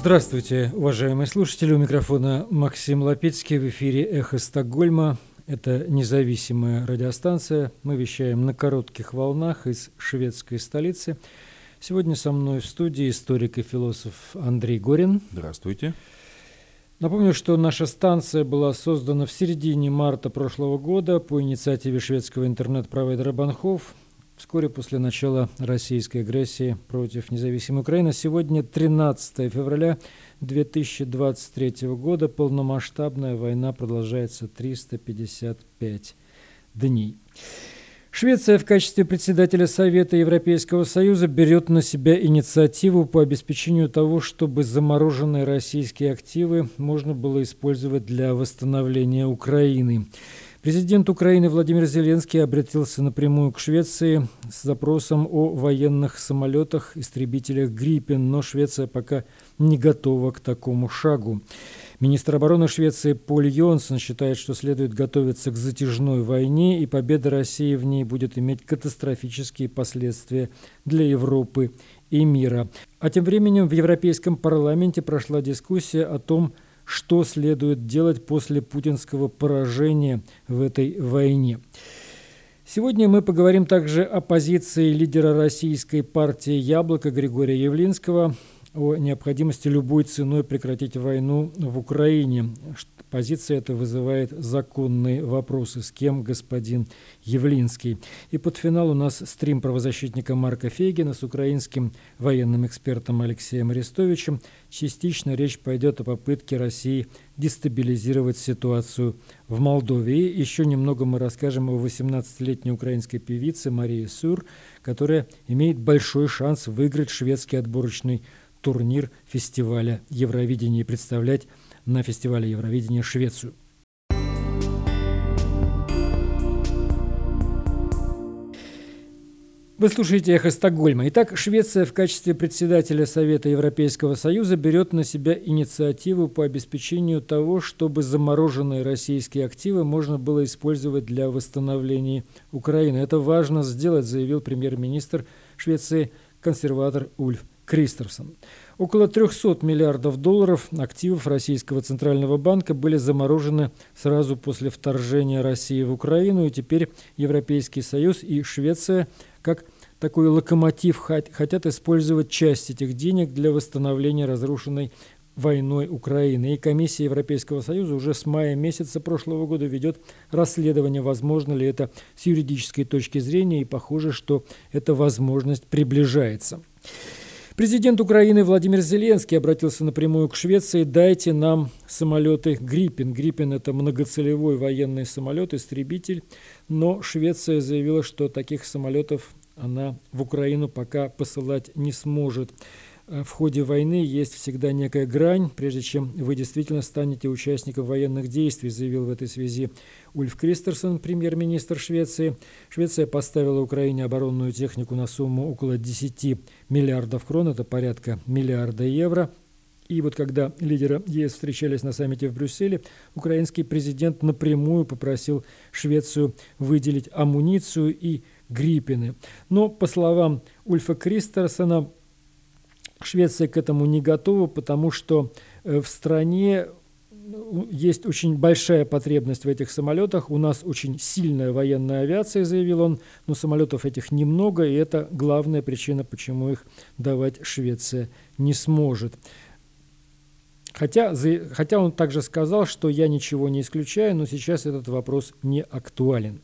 Здравствуйте, уважаемые слушатели. У микрофона Максим Лапецкий в эфире «Эхо Стокгольма». Это независимая радиостанция. Мы вещаем на коротких волнах из шведской столицы. Сегодня со мной в студии историк и философ Андрей Горин. Здравствуйте. Напомню, что наша станция была создана в середине марта прошлого года по инициативе шведского интернет-провайдера Банхов вскоре после начала российской агрессии против независимой Украины. Сегодня 13 февраля 2023 года. Полномасштабная война продолжается 355 дней. Швеция в качестве председателя Совета Европейского Союза берет на себя инициативу по обеспечению того, чтобы замороженные российские активы можно было использовать для восстановления Украины. Президент Украины Владимир Зеленский обратился напрямую к Швеции с запросом о военных самолетах, истребителях «Гриппен», но Швеция пока не готова к такому шагу. Министр обороны Швеции Поль Йонсон считает, что следует готовиться к затяжной войне, и победа России в ней будет иметь катастрофические последствия для Европы и мира. А тем временем в Европейском парламенте прошла дискуссия о том, что следует делать после путинского поражения в этой войне. Сегодня мы поговорим также о позиции лидера российской партии «Яблоко» Григория Явлинского, о необходимости любой ценой прекратить войну в Украине. Позиция эта вызывает законные вопросы. С кем господин Явлинский? И под финал у нас стрим правозащитника Марка Фейгина с украинским военным экспертом Алексеем Арестовичем. Частично речь пойдет о попытке России дестабилизировать ситуацию в Молдове. И еще немного мы расскажем о 18-летней украинской певице Марии Сур, которая имеет большой шанс выиграть шведский отборочный турнир фестиваля Евровидения и представлять на фестивале Евровидения Швецию. Вы слушаете «Эхо Стокгольма». Итак, Швеция в качестве председателя Совета Европейского Союза берет на себя инициативу по обеспечению того, чтобы замороженные российские активы можно было использовать для восстановления Украины. Это важно сделать, заявил премьер-министр Швеции консерватор Ульф Кристерсон. Около 300 миллиардов долларов активов Российского Центрального банка были заморожены сразу после вторжения России в Украину, и теперь Европейский Союз и Швеция как такой локомотив хотят использовать часть этих денег для восстановления разрушенной войной Украины. И Комиссия Европейского Союза уже с мая месяца прошлого года ведет расследование, возможно ли это с юридической точки зрения, и похоже, что эта возможность приближается. Президент Украины Владимир Зеленский обратился напрямую к Швеции. Дайте нам самолеты «Гриппен». «Гриппен» — это многоцелевой военный самолет, истребитель. Но Швеция заявила, что таких самолетов она в Украину пока посылать не сможет. Э, в ходе войны есть всегда некая грань, прежде чем вы действительно станете участником военных действий, заявил в этой связи Ульф Кристерсон, премьер-министр Швеции. Швеция поставила Украине оборонную технику на сумму около 10 миллиардов крон, это порядка миллиарда евро. И вот когда лидеры ЕС встречались на саммите в Брюсселе, украинский президент напрямую попросил Швецию выделить амуницию и гриппины. Но, по словам Ульфа Кристерсона, Швеция к этому не готова, потому что э, в стране ну, есть очень большая потребность в этих самолетах. У нас очень сильная военная авиация, заявил он, но самолетов этих немного, и это главная причина, почему их давать Швеция не сможет. Хотя, хотя он также сказал, что я ничего не исключаю, но сейчас этот вопрос не актуален.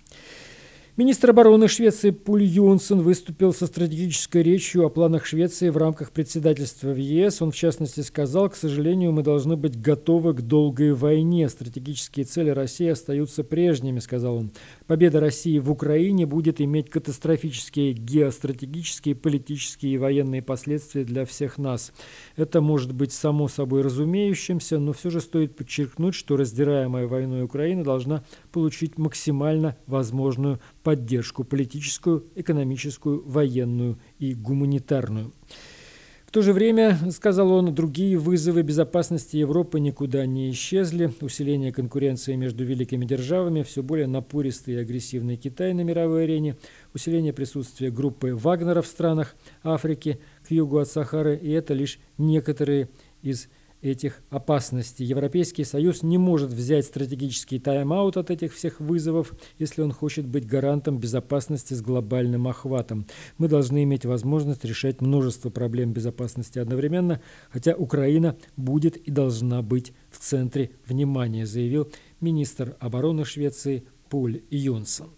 Министр обороны Швеции Пуль Юнсен выступил со стратегической речью о планах Швеции в рамках председательства в ЕС. Он, в частности, сказал, к сожалению, мы должны быть готовы к долгой войне. Стратегические цели России остаются прежними, сказал он. Победа России в Украине будет иметь катастрофические геостратегические, политические и военные последствия для всех нас. Это может быть само собой разумеющимся, но все же стоит подчеркнуть, что раздираемая войной Украина должна получить максимально возможную поддержку политическую, экономическую, военную и гуманитарную. В то же время, сказал он, другие вызовы безопасности Европы никуда не исчезли. Усиление конкуренции между великими державами, все более напористый и агрессивный Китай на мировой арене, усиление присутствия группы Вагнера в странах Африки к югу от Сахары, и это лишь некоторые из этих опасностей. Европейский Союз не может взять стратегический тайм-аут от этих всех вызовов, если он хочет быть гарантом безопасности с глобальным охватом. Мы должны иметь возможность решать множество проблем безопасности одновременно, хотя Украина будет и должна быть в центре внимания, заявил министр обороны Швеции Поль Юнсон.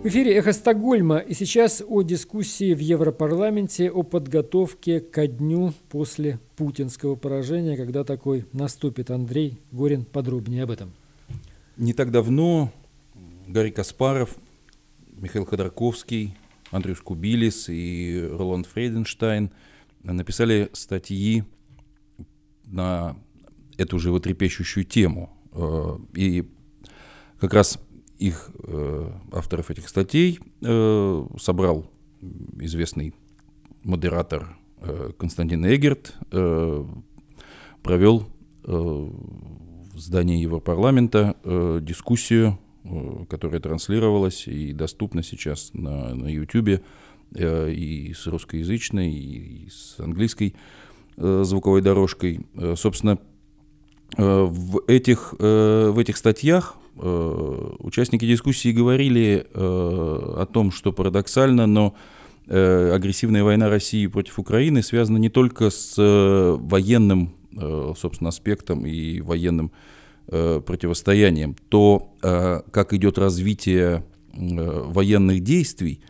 В эфире «Эхо Стокгольма» и сейчас о дискуссии в Европарламенте о подготовке ко дню после путинского поражения, когда такой наступит. Андрей Горин подробнее об этом. Не так давно Гарри Каспаров, Михаил Ходорковский, Андрюш Кубилис и Роланд Фрейденштайн написали статьи на эту животрепещущую тему. Э, и как раз их э, авторов этих статей э, собрал известный модератор э, Константин Эгерт, провел в здании Европарламента дискуссию, которая транслировалась и доступна сейчас на, на YouTube и с русскоязычной, и с английской звуковой дорожкой. Собственно, в этих, в этих статьях участники дискуссии говорили э, о том, что парадоксально, но э, агрессивная война России против Украины связана не только с военным, собственно, аспектом и военным противостоянием, то, как идет развитие военных действий,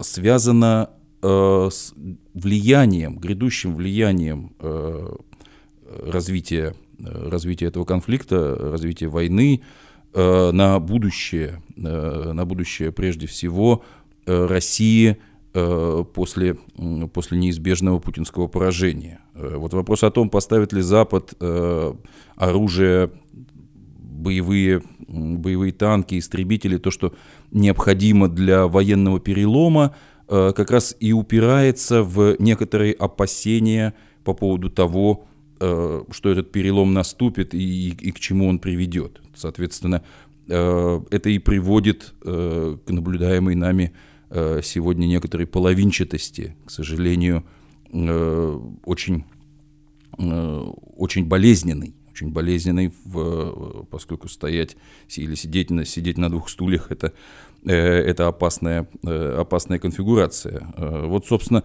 связано с влиянием, грядущим влиянием развития, развития этого конфликта, развития войны, Э, на будущее, э, на будущее прежде всего э, России после, после неизбежного путинского поражения. Вот вопрос о том, поставит ли Запад оружие, боевые, боевые танки, истребители, то, что необходимо для военного перелома, как раз и упирается в некоторые опасения по поводу того, Э, что этот перелом наступит и, и к чему он приведет. Соответственно, э, это и приводит э, к наблюдаемой нами сегодня некоторой половинчатости, к сожалению, очень, очень болезненной очень болезненный, в, поскольку стоять или сидеть на, сидеть на двух стульях это, это опасная, опасная конфигурация. Вот, собственно,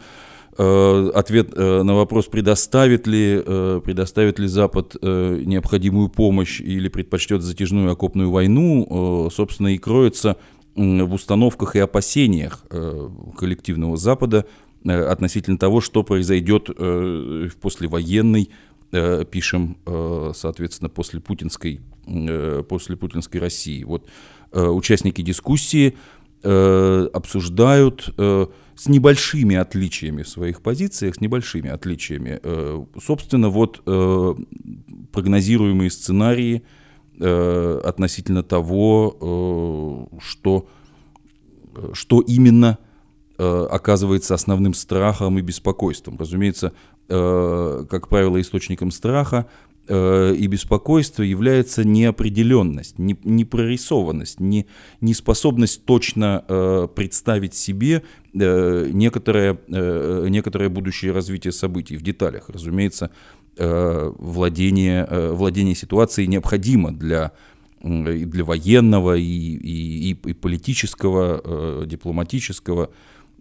ответ э, на вопрос, предоставит ли, э, предоставит ли Запад необходимую помощь или предпочтет затяжную окопную войну, собственно, и кроется в установках и опасениях коллективного Запада относительно того, что произойдет в послевоенной, пишем, соответственно, после путинской, после путинской России. Вот участники дискуссии обсуждают с небольшими отличиями в своих позициях, с небольшими отличиями. Э, собственно, вот э, прогнозируемые сценарии э, относительно того, что, что именно оказывается основным страхом и беспокойством. Разумеется, как правило, источником страха Э, и беспокойство является неопределенность, не, непрорисованность, не, неспособность точно э, представить себе э, некоторое, э, некоторое будущее развитие событий в деталях. Разумеется, э, владение, э, владение ситуацией необходимо для и для военного, и, и, и политического, э, дипломатического,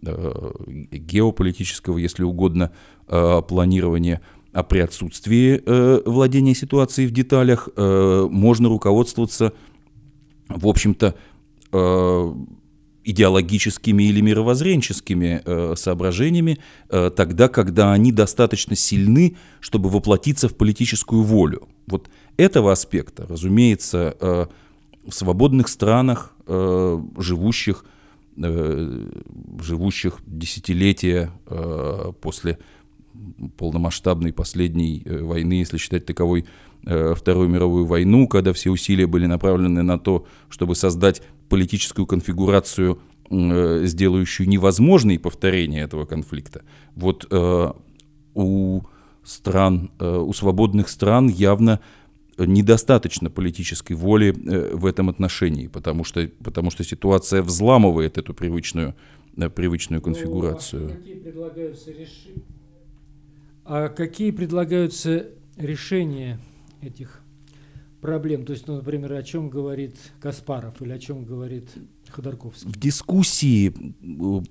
э, геополитического, если угодно, э, планирования – а при отсутствии э, владения ситуацией в деталях э, можно руководствоваться, в общем-то, э, идеологическими или мировоззренческими э, соображениями э, тогда, когда они достаточно сильны, чтобы воплотиться в политическую волю. Вот этого аспекта, разумеется, э, в свободных странах, э, живущих, э, живущих десятилетия э, после полномасштабной последней э, войны, если считать таковой э, Вторую мировую войну, когда все усилия были направлены на то, чтобы создать политическую конфигурацию, э, сделающую невозможной повторение этого конфликта. Вот у стран, у свободных стран явно недостаточно политической воли в этом отношении, потому что, потому что ситуация взламывает эту привычную привычную конфигурацию. Ну, а какие предлагаются решения? А какие предлагаются решения этих проблем? То есть, ну, например, о чем говорит Каспаров или о чем говорит Ходорковский? В дискуссии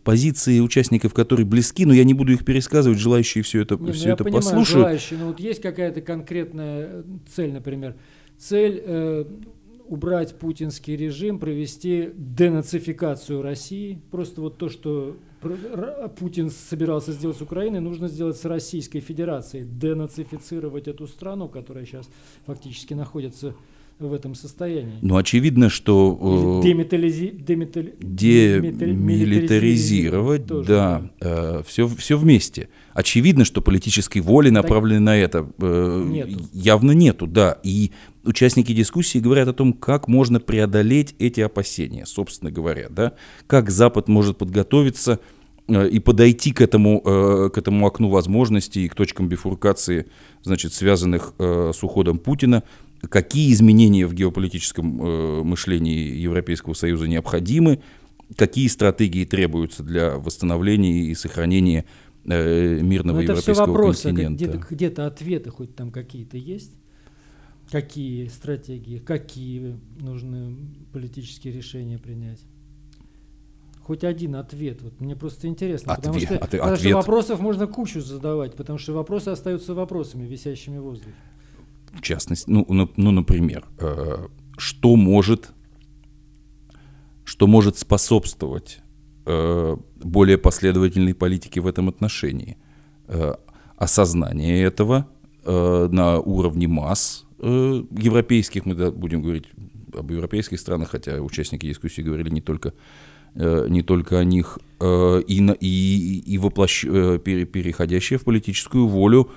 позиции участников, которые близки, но я не буду их пересказывать, желающие все это, не, все ну, это понимаю, послушают. Желающие, но вот есть какая-то конкретная цель, например, цель э, убрать путинский режим, провести денацификацию России. Просто вот то, что Путин собирался сделать с Украиной, нужно сделать с Российской Федерацией. Денацифицировать эту страну, которая сейчас фактически находится в этом состоянии. Ну, очевидно, что... Э, Демилитаризи... Демитали... Демилитаризировать, да, э, все, все вместе. Очевидно, что политической воли, направленной так... на это, э, нету. явно нету, да. И участники дискуссии говорят о том, как можно преодолеть эти опасения, собственно говоря, да. Как Запад может подготовиться э, и подойти к этому, э, к этому окну возможностей и к точкам бифуркации, значит, связанных э, с уходом Путина, какие изменения в геополитическом э, мышлении Европейского Союза необходимы, какие стратегии требуются для восстановления и сохранения э, мирного Но это европейского все вопросы, континента. Где-то, где-то ответы хоть там какие-то есть? Какие стратегии, какие нужны политические решения принять? Хоть один ответ. Вот мне просто интересно. Ответ, потому, что, от, потому ответ. что вопросов можно кучу задавать, потому что вопросы остаются вопросами, висящими в воздухе в частности, ну, ну, например, э, что может, что может способствовать э, более последовательной политике в этом отношении? Э, осознание этого на уровне масс европейских, мы будем говорить об европейских странах, хотя участники дискуссии говорили не только не только о них, и, на, и, и воплощ, переходящие в политическую волю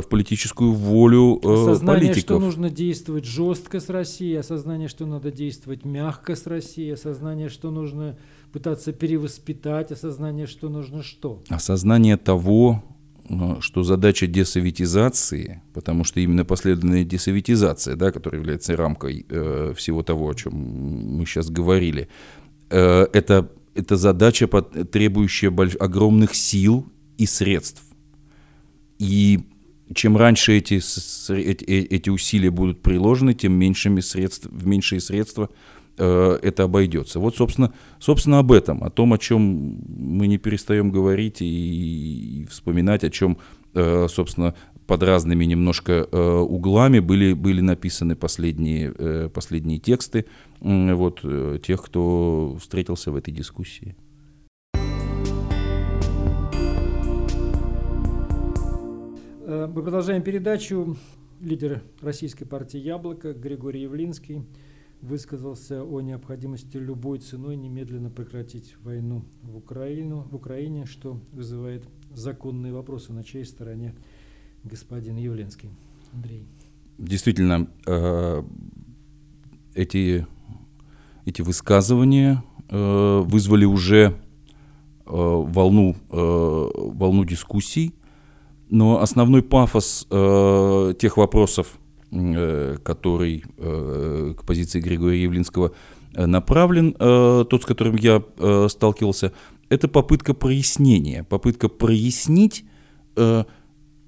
в политическую волю э, осознание, политиков. что нужно действовать жестко с Россией, осознание, что надо действовать мягко с Россией, осознание, что нужно пытаться перевоспитать, осознание, что нужно что? Осознание того, э, что задача десоветизации, потому что именно последовательная десоветизация, да, которая является рамкой э, всего того, о чем мы сейчас говорили, э, это, это задача, требующая больш- огромных сил и средств. И чем раньше эти, э, эти усилия будут приложены, тем меньшими средств, в меньшие средства э, это обойдется. Вот, собственно, собственно, об этом, о том, о чем мы не перестаем говорить и, и вспоминать, о чем, э, собственно, под разными немножко углами были, были написаны последние, последние тексты вот, тех, кто встретился в этой дискуссии. Мы продолжаем передачу. Лидер российской партии «Яблоко» Григорий Явлинский высказался о необходимости любой ценой немедленно прекратить войну в, Украину, в Украине, что вызывает законные вопросы, на чьей стороне господин Явленский. Андрей. Действительно, э, эти, эти высказывания э, вызвали уже волну, волну дискуссий, но основной пафос э, тех вопросов, э, который э, к позиции Григория Явлинского э, направлен, э, тот, с которым я э, сталкивался, это попытка прояснения, попытка прояснить, э,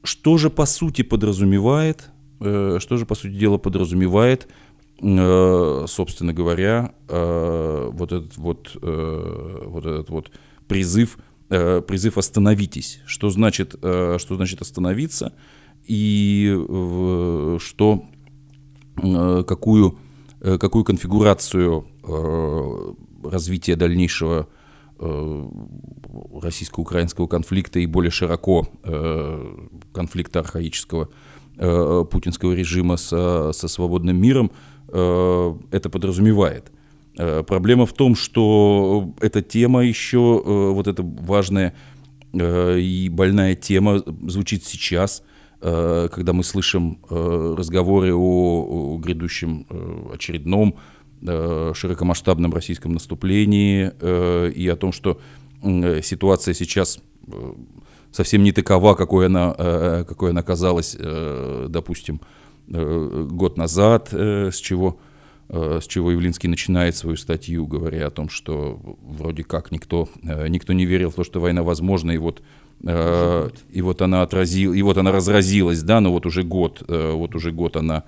что же по сути подразумевает, э, что же по сути дела подразумевает, э, собственно говоря, э, вот этот вот, э, вот этот вот призыв Э, призыв «остановитесь». Что значит, э, что значит «остановиться» и что, э, какую, какую конфигурацию развития дальнейшего российско-украинского конфликта и более широко конфликта архаического путинского режима со, со свободным миром это подразумевает. Э, проблема в том, что эта тема еще, э, вот эта важная э, и больная тема звучит сейчас, когда мы слышим разговоры о грядущем очередном широкомасштабном российском наступлении и о том, что ситуация сейчас совсем не такова, какой она, какой она казалась, допустим, год назад, с чего с чего Явлинский начинает свою статью, говоря о том, что вроде как никто, никто не верил в то, что война возможна, и вот и вот она отразила, и вот она разразилась, да, но вот уже год, вот уже год она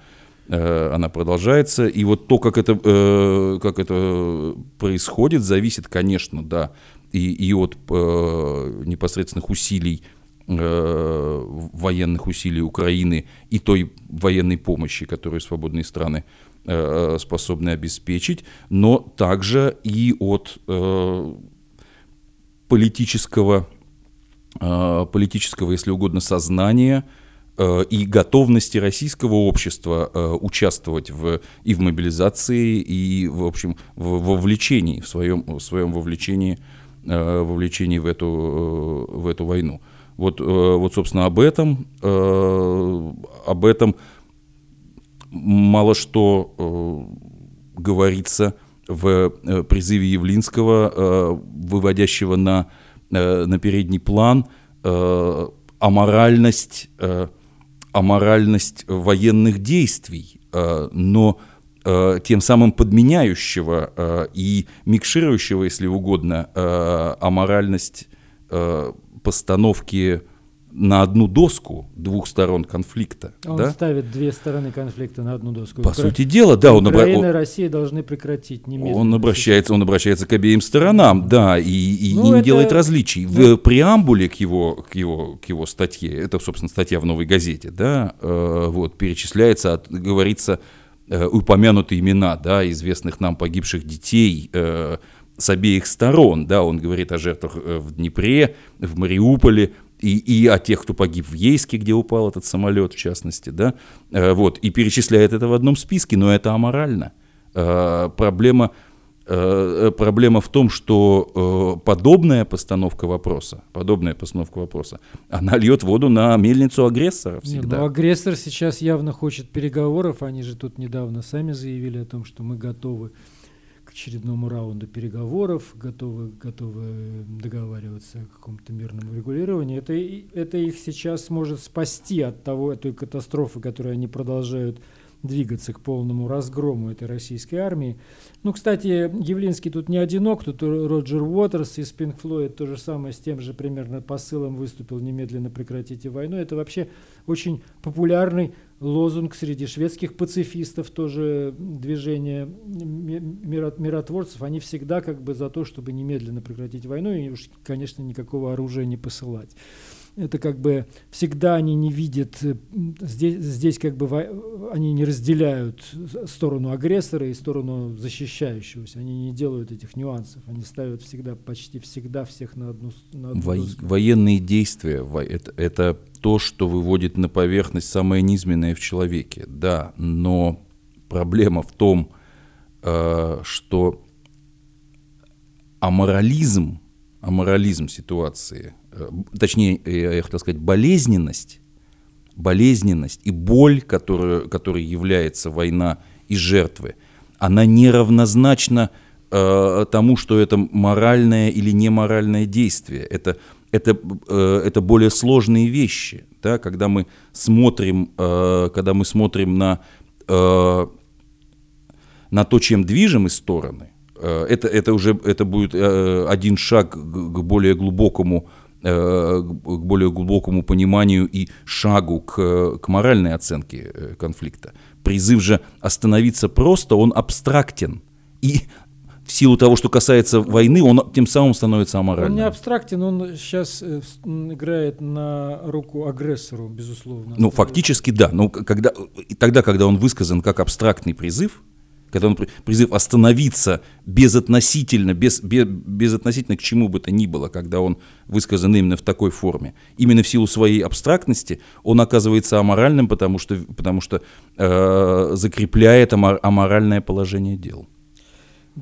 она продолжается. И вот то, как это, как это происходит, зависит, конечно, да, и, и от непосредственных усилий Э, военных усилий Украины и той военной помощи, которую свободные страны э, способны обеспечить, но также и от э, политического, политического, если угодно, сознания и готовности российского общества участвовать в, и в мобилизации, и, в общем, в вовлечении, в своем, в своем вовлечении, вовлечении в эту, в эту войну. Вот, э, вот собственно, об этом, э, об этом мало что э, говорится в призыве Явлинского, выводящего на, на передний план аморальность, аморальность военных действий, но тем самым подменяющего и микширующего, если угодно, аморальность постановки на одну доску двух сторон конфликта. Он да? ставит две стороны конфликта на одну доску. По Укра... сути дела, да. Он Украина и Россия должны прекратить немедленно. Он обращается, он обращается к обеим сторонам, да, и, и, ну, не это... делает различий. В преамбуле к его, к, его, к его статье, это, собственно, статья в «Новой газете», да, э, вот, перечисляется, от, говорится, э, упомянуты имена, да, известных нам погибших детей, э, с обеих сторон, да, он говорит о жертвах э, в Днепре, в Мариуполе, и, и о тех, кто погиб в Ейске, где упал этот самолет, в частности, да, э, вот, и перечисляет это в одном списке, но это аморально. Э, проблема, проблема в том, что подобная постановка вопроса, подобная постановка вопроса, она льет воду на мельницу агрессора всегда. Не, ну, агрессор сейчас явно хочет переговоров, они же тут недавно сами заявили о том, что мы готовы очередному раунду переговоров, готовы, готовы договариваться о каком-то мирном регулировании. Это, это их сейчас может спасти от того, той катастрофы, которую они продолжают двигаться к полному разгрому этой российской армии. Ну, кстати, Явлинский тут не одинок, тут Роджер Уотерс из Pink Floyd то же самое с тем же примерно посылом выступил «Немедленно прекратите войну». Это вообще очень популярный лозунг среди шведских пацифистов, тоже движение миротворцев. Они всегда как бы за то, чтобы немедленно прекратить войну и уж, конечно, никакого оружия не посылать это как бы всегда они не видят, э, здесь, здесь как бы они не разделяют сторону агрессора и сторону защищающегося, они не делают этих нюансов, они ставят всегда, почти всегда всех на одну, на одну Во Военные действия это, это то, что выводит на поверхность самое низменное в человеке, да, но проблема в том, э, что аморализм, аморализм ситуации точнее, э, я хотел сказать, болезненность, болезненность и боль, которую, которой является война и жертвы, она неравнозначна э, тому, что это моральное или неморальное действие. Это, это, э, это более сложные вещи. Да? Когда мы смотрим, э, когда мы смотрим на, э, на то, чем движимы стороны, э, это, это уже это будет один шаг к более глубокому Э, к более глубокому пониманию и шагу к, к моральной оценке э, конфликта. Призыв же остановиться просто, он абстрактен. И в силу того, что касается войны, он тем самым становится аморальным. Он не абстрактен, он сейчас э, играет на руку агрессору, безусловно. Ну, фактически да. Но когда, тогда, когда он высказан как абстрактный призыв, когда он призыв остановиться безотносительно, без, без, безотносительно к чему бы то ни было, когда он высказан именно в такой форме, именно в силу своей абстрактности, он оказывается аморальным, потому что, потому что э, закрепляет амор, аморальное положение дел.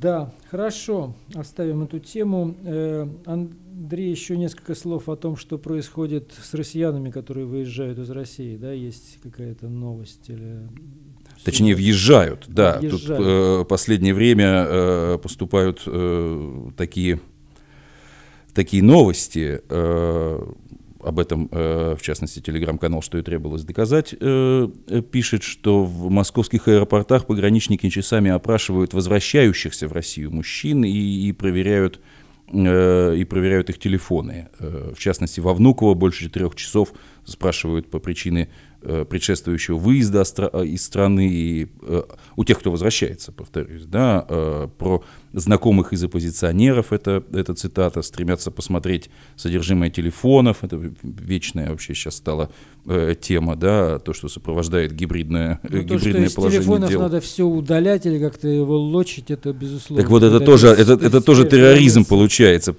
Да, хорошо, оставим эту тему. Э, Андрей, еще несколько слов о том, что происходит с россиянами, которые выезжают из России. Да, есть какая-то новость или Точнее, въезжают, да. Въезжают. Тут э, последнее время э, поступают э, такие, такие новости э, об этом, в частности, телеграм-канал «Что и требовалось доказать», пишет, что в московских аэропортах пограничники часами опрашивают возвращающихся в Россию мужчин и, и проверяют и проверяют их телефоны. В частности, во Внуково больше четырех часов спрашивают по причине Э, предшествующего выезда э, из страны, и, э, у тех, кто возвращается, повторюсь, да, про знакомых из оппозиционеров, это, это цитата, стремятся посмотреть содержимое телефонов, это вечная вообще сейчас стала э, тема, да, то, что сопровождает гибридное, ну, гибридное то, что положение из телефонов дел. надо все удалять или как-то его лочить, это безусловно. Так вот, это тоже, это, это тоже терроризм получается.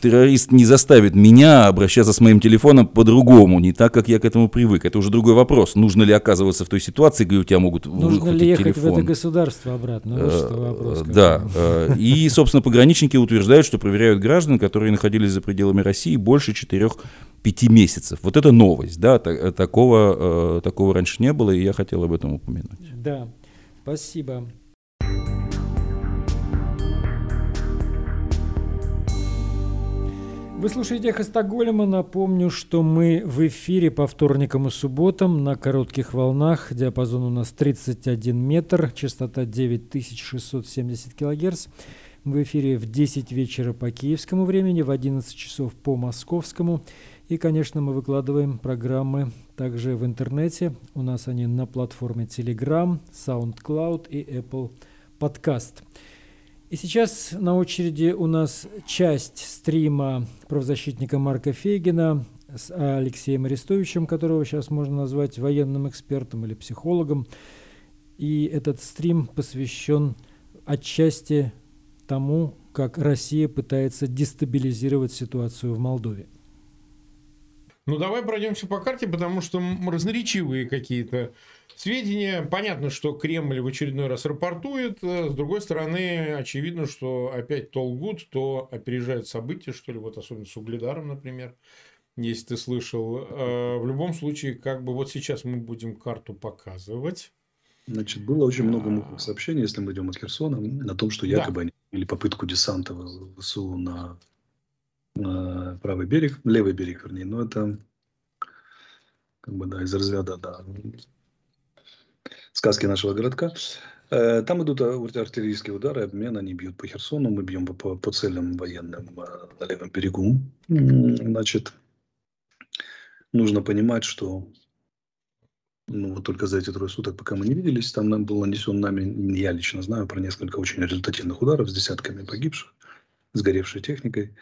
Террорист не заставит меня обращаться с моим телефоном по-другому, не так, как я к этому привык. Это уже другой вопрос. Нужно ли оказываться в той ситуации, где у тебя могут Нужно ли ехать телефон. в это государство обратно? Вот что вопрос. Да, и, собственно, пограничники утверждают, что проверяют граждан, которые находились за пределами России больше 4-5 месяцев. Вот это новость, да, такого, э, такого раньше не было, и я хотел об этом упомянуть. Да, спасибо. Вы слушаете «Эхо Стокгольма». Напомню, что мы в эфире по вторникам и субботам на коротких волнах. Диапазон у нас 31 метр, частота 9670 килогерц. В эфире в 10 вечера по киевскому времени, в 11 часов по московскому. И, конечно, мы выкладываем программы также в интернете. У нас они на платформе Telegram, SoundCloud и Apple Podcast. И сейчас на очереди у нас часть стрима правозащитника Марка Фейгина с Алексеем Арестовичем, которого сейчас можно назвать военным экспертом или психологом. И этот стрим посвящен отчасти тому, как Россия пытается дестабилизировать ситуацию в Молдове. Ну, давай пройдемся по карте, потому что разноречивые какие-то сведения. Понятно, что Кремль в очередной раз рапортует. С другой стороны, очевидно, что опять то лгут, то опережают события, что ли. Вот особенно с Угледаром, например, если ты слышал. Э, в любом случае, как бы вот сейчас мы будем карту показывать. Значит, было очень много мутных сообщений, если мы идем от Херсона, о том, что якобы да. они или попытку десанта в ВСУ на, на правый берег, левый берег, вернее. Но это как бы, да, из разряда, да, сказки нашего городка. Э, там идут артиллерийские удары, обмен, они бьют по Херсону, мы бьем по, по целям военным э, на левом берегу. Значит, нужно понимать, что ну, вот только за эти трое суток, пока мы не виделись, там нам был нанесен нами, я лично знаю про несколько очень результативных ударов с десятками погибших, сгоревшей техникой.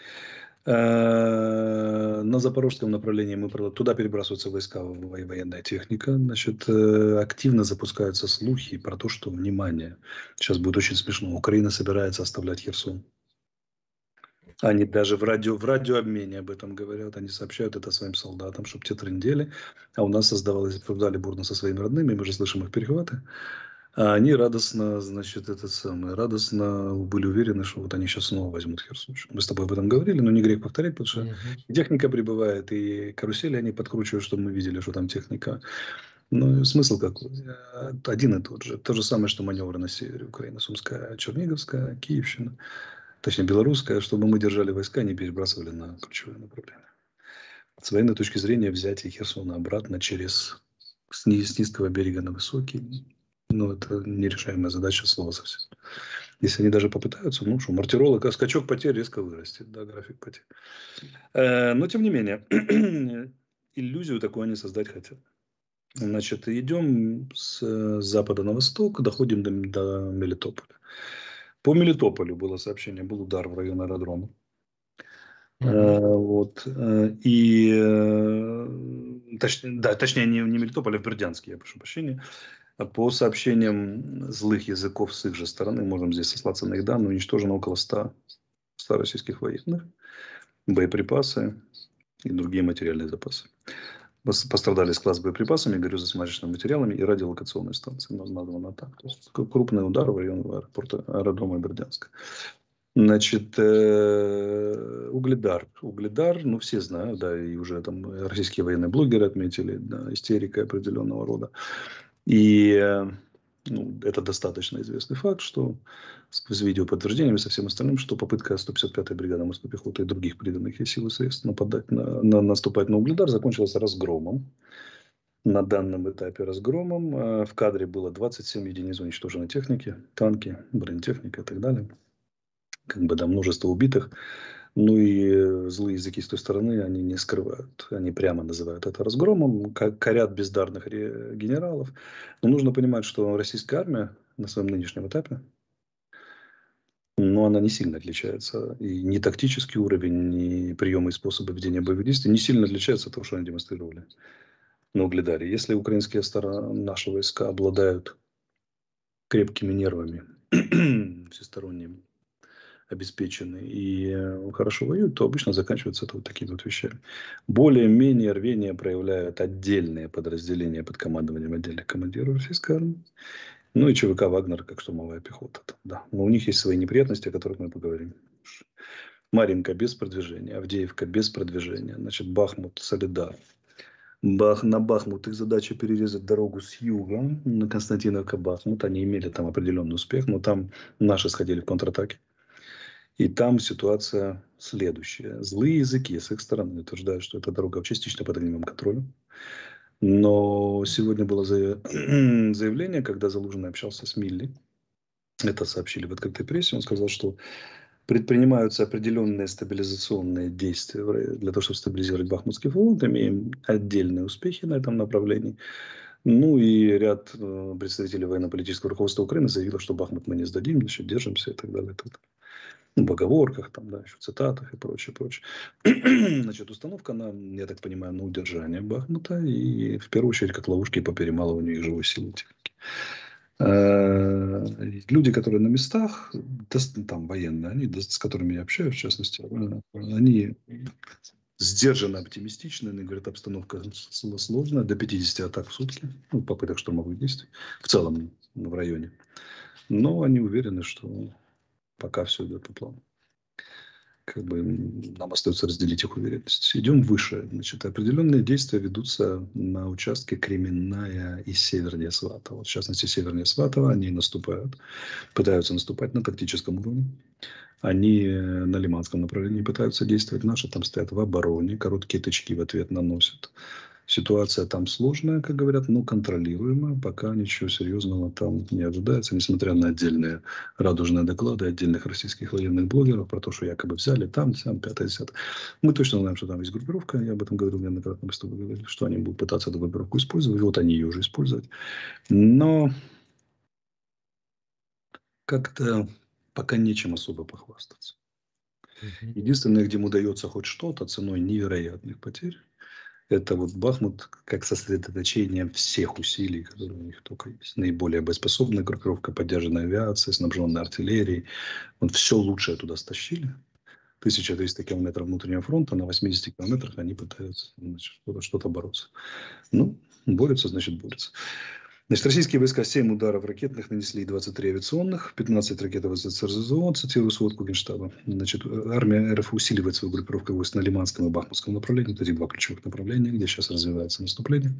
Э, на запорожском направлении мы туда перебрасываются войска, военная техника. Значит, э, активно запускаются слухи про то, что, внимание, сейчас будет очень смешно, Украина собирается оставлять Херсон. Они даже в, радио, в радиообмене об этом говорят, они сообщают это своим солдатам, чтобы те трындели. А у нас создавалось, обсуждали бурно со своими родными, мы же слышим их перехваты. А они радостно, значит, этот самый, радостно были уверены, что вот они сейчас снова возьмут Херсон. Мы с тобой об этом говорили, но не грех повторять, потому что uh-huh. техника прибывает, и карусели они подкручивают, чтобы мы видели, что там техника. Ну, смысл какой? Э, один и тот же. То же самое, что маневры на севере Украины. Сумская, Черниговская, Киевщина. Точнее, белорусская, чтобы мы держали войска, не перебрасывали на ключевое направление. С военной точки зрения взятие Херсона обратно через с низкого берега на высокий ну, это нерешаемая задача слова совсем. Если они даже попытаются, ну что, мартиролог, а скачок потерь резко вырастет, да, график потерь. Э, но, тем не менее, иллюзию такую они создать хотят. Значит, идем с запада на восток, доходим до, до Мелитополя. По Мелитополю было сообщение, был удар в район аэродрома. Uh-huh. вот. Э, и, э, точ, да, точнее, не, не Мелитополь, а в Бердянске, я прошу прощения. По сообщениям злых языков с их же стороны, можем здесь сослаться на их данные, уничтожено около 100, 100 российских военных, боеприпасы и другие материальные запасы. Пострадали склад с боеприпасами, горюзосмазочными материалами и радиолокационной станции. Названа так. То есть крупный удар в район аэропорта, аэродрома Бердянска. Значит, э, Угледар. Угледар, ну, все знают, да, и уже там российские военные блогеры отметили, да, истерика определенного рода. И э, ну, это достаточно известный факт, что с видео подтверждениями со всем остальным, что попытка 155-й бригады морской пехоты и других приданных ей сил и средств нападать на, на, наступать на Угледар закончилась разгромом. На данном этапе разгромом э, в кадре было 27 единиц уничтоженной техники, танки, бронетехника и так далее. Как бы да, множество убитых. Ну и э, злые языки с той стороны, они не скрывают. Они прямо называют это разгромом, корят бездарных генералов. Но нужно понимать, что российская армия на своем нынешнем этапе, но она не сильно отличается. И ни тактический уровень, ни приемы и способы ведения боевых действий не сильно отличаются от того, что они демонстрировали на Угледаре. Если украинские сторона, наши войска обладают крепкими нервами, всесторонними, обеспечены и э, хорошо воюют, то обычно заканчивается это вот такими вот вещами. Более-менее рвение проявляют отдельные подразделения под командованием отдельных командиров российской армии. Ну и ЧВК «Вагнер» как штурмовая пехота. Да. Но у них есть свои неприятности, о которых мы поговорим. Маринка без продвижения, Авдеевка без продвижения, значит, Бахмут, Солидар. Бах, на Бахмут их задача перерезать дорогу с юга на Константиновка Бахмут. Они имели там определенный успех, но там наши сходили в контратаке. И там ситуация следующая. Злые языки с их стороны утверждают, что эта дорога частично под огневым контролем. Но сегодня было заявление, когда Залужный общался с Милли. Это сообщили в открытой прессе. Он сказал, что предпринимаются определенные стабилизационные действия для того, чтобы стабилизировать Бахмутский фронт. Имеем отдельные успехи на этом направлении. Ну и ряд э, представителей военно-политического руководства Украины заявило, что Бахмут мы не сдадим, значит, держимся и так далее. И так далее в оговорках, там, да, еще в цитатах и прочее, прочее. Значит, установка на, я так понимаю, на удержание Бахмута и в первую очередь как ловушки по перемалыванию их живой силы техники. Э, люди, которые на местах, там военные, они, с которыми я общаюсь, в частности, э, они сдержанно оптимистичны. Они говорят, обстановка сложная, до 50 атак в сутки, ну, попыток штурмовых действий, в целом в районе. Но они уверены, что пока все идет по плану. Как бы нам остается разделить их уверенность. Идем выше. Значит, определенные действия ведутся на участке Кременная и севернее Сватова. В частности, севернее Сватова они наступают, пытаются наступать на тактическом уровне. Они на Лиманском направлении пытаются действовать. Наши там стоят в обороне, короткие тычки в ответ наносят. Ситуация там сложная, как говорят, но контролируемая. Пока ничего серьезного там не ожидается, несмотря на отдельные радужные доклады отдельных российских военных блогеров про то, что якобы взяли там, там, пятое, десятое. Мы точно знаем, что там есть группировка. Я об этом говорил неоднократно, мы с тобой говорили, что они будут пытаться эту группировку использовать. Вот они ее уже используют. Но как-то пока нечем особо похвастаться. Единственное, где им удается хоть что-то ценой невероятных потерь, это вот Бахмут как сосредоточение всех усилий, которые у них только есть. Наиболее боеспособная группировка, поддержанная авиацией, снабженная артиллерией. Вот все лучшее туда стащили. 1300 километров внутреннего фронта, на 80 километрах они пытаются что-то, что бороться. Ну, борются, значит, борются. Значит, российские войска 7 ударов ракетных нанесли 23 авиационных, 15 ракетов из РСЗО, цитирую сводку Генштаба. Значит, армия РФ усиливает свою группировку войск на Лиманском и Бахмутском направлении. Это эти два ключевых направления, где сейчас развивается наступление.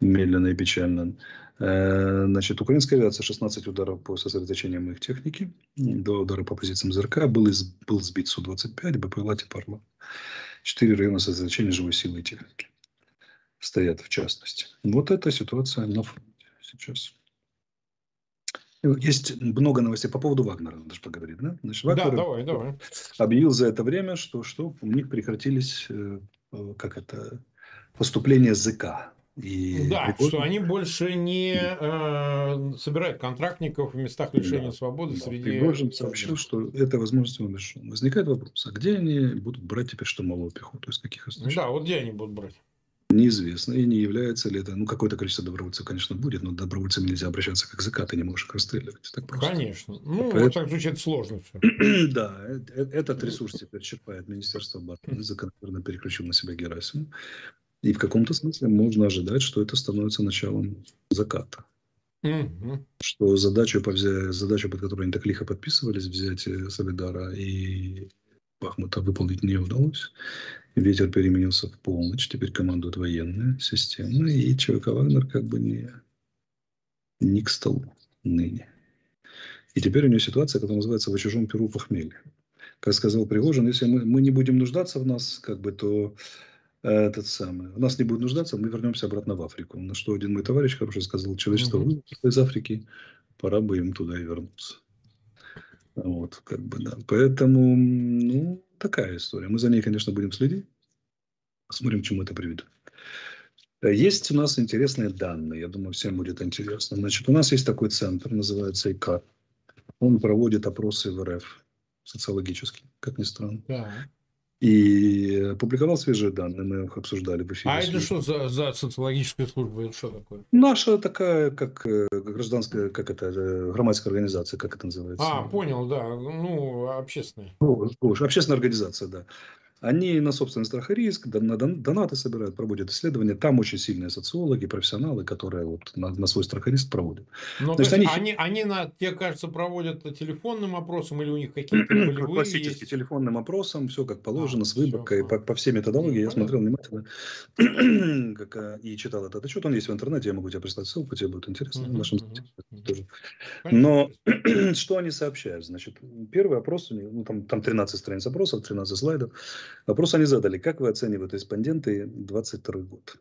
Медленно и печально. Э, значит, украинская авиация 16 ударов по сосредоточениям их техники, два удара по позициям ЗРК, был, из, был сбит Су-25, БПЛА Типарла. Четыре района сосредоточения живой силы и техники стоят в частности. Вот эта ситуация на фронте сейчас. Есть много новостей по поводу Вагнера, надо же поговорить, да? Значит, Вагнер да, давай, давай. объявил за это время, что, что у них прекратились, э, как это, поступления ЗК. И да, прикольно. что они больше не э, собирают контрактников в местах лишения да, свободы да, среди... Пригожин сообщил, что эта возможность лишен. Возникает вопрос, а где они будут брать теперь штурмовую пехоту? Из каких источников? Да, вот где они будут брать? Неизвестно. И не является ли это... Ну, какое-то количество добровольцев, конечно, будет, но добровольцами нельзя обращаться как ЗК, ты не можешь их расстреливать. Так просто. Конечно. Ну, Поэтому... во всяком случае, это сложно все. да, э, э, этот ресурс теперь черпает Министерство обороны, закономерно переключил на себя Герасимов. И в каком-то смысле можно ожидать, что это становится началом заката. Что задачу, по взя... задачу, под которой они так лихо подписывались, взятие Солидара и Бахмута выполнить не удалось. Ветер переменился в полночь, теперь командует военная система, и ЧВК «Вагнер» как бы не, не к столу ныне. И теперь у него ситуация, которая называется «во чужом перу похмелье». Как сказал Пригожин, если мы, мы не будем нуждаться в нас, как бы, то э, этот самый, у нас не будет нуждаться, мы вернемся обратно в Африку. На что один мой товарищ хорошо сказал, человечество mm из Африки, пора бы им туда и вернуться. Вот, как бы, да. Поэтому, ну, такая история. Мы за ней, конечно, будем следить. Посмотрим, к чему это приведет. Есть у нас интересные данные, я думаю, всем будет интересно. Значит, у нас есть такой центр, называется ИКАР. Он проводит опросы в РФ социологические, как ни странно. Да. И публиковал свежие данные, мы их обсуждали в эфире. А это что за, за социологическая служба? Это что такое? Наша такая, как э, гражданская, как это, э, громадская организация, как это называется? А, понял, да. Ну, общественная. Ну, общественная организация, да. Они на собственный страх и риск, на донаты собирают, проводят исследования. Там очень сильные социологи, профессионалы, которые вот на, на свой страх и риск проводят. Но, Значит, они... они, они на, тебе кажется, проводят телефонным опросом или у них какие-то полевые Классически есть? телефонным опросом, все как положено, а, с выборкой, по, по всей методологии. Я смотрел внимательно как, а, и читал этот отчет. Он есть в интернете, я могу тебе прислать ссылку, тебе будет интересно. в нашем тоже. Но что они сообщают? Значит, первый опрос, ну, там, там 13 страниц опросов, 13 слайдов. Вопрос они задали. Как вы оцениваете респонденты 22 год?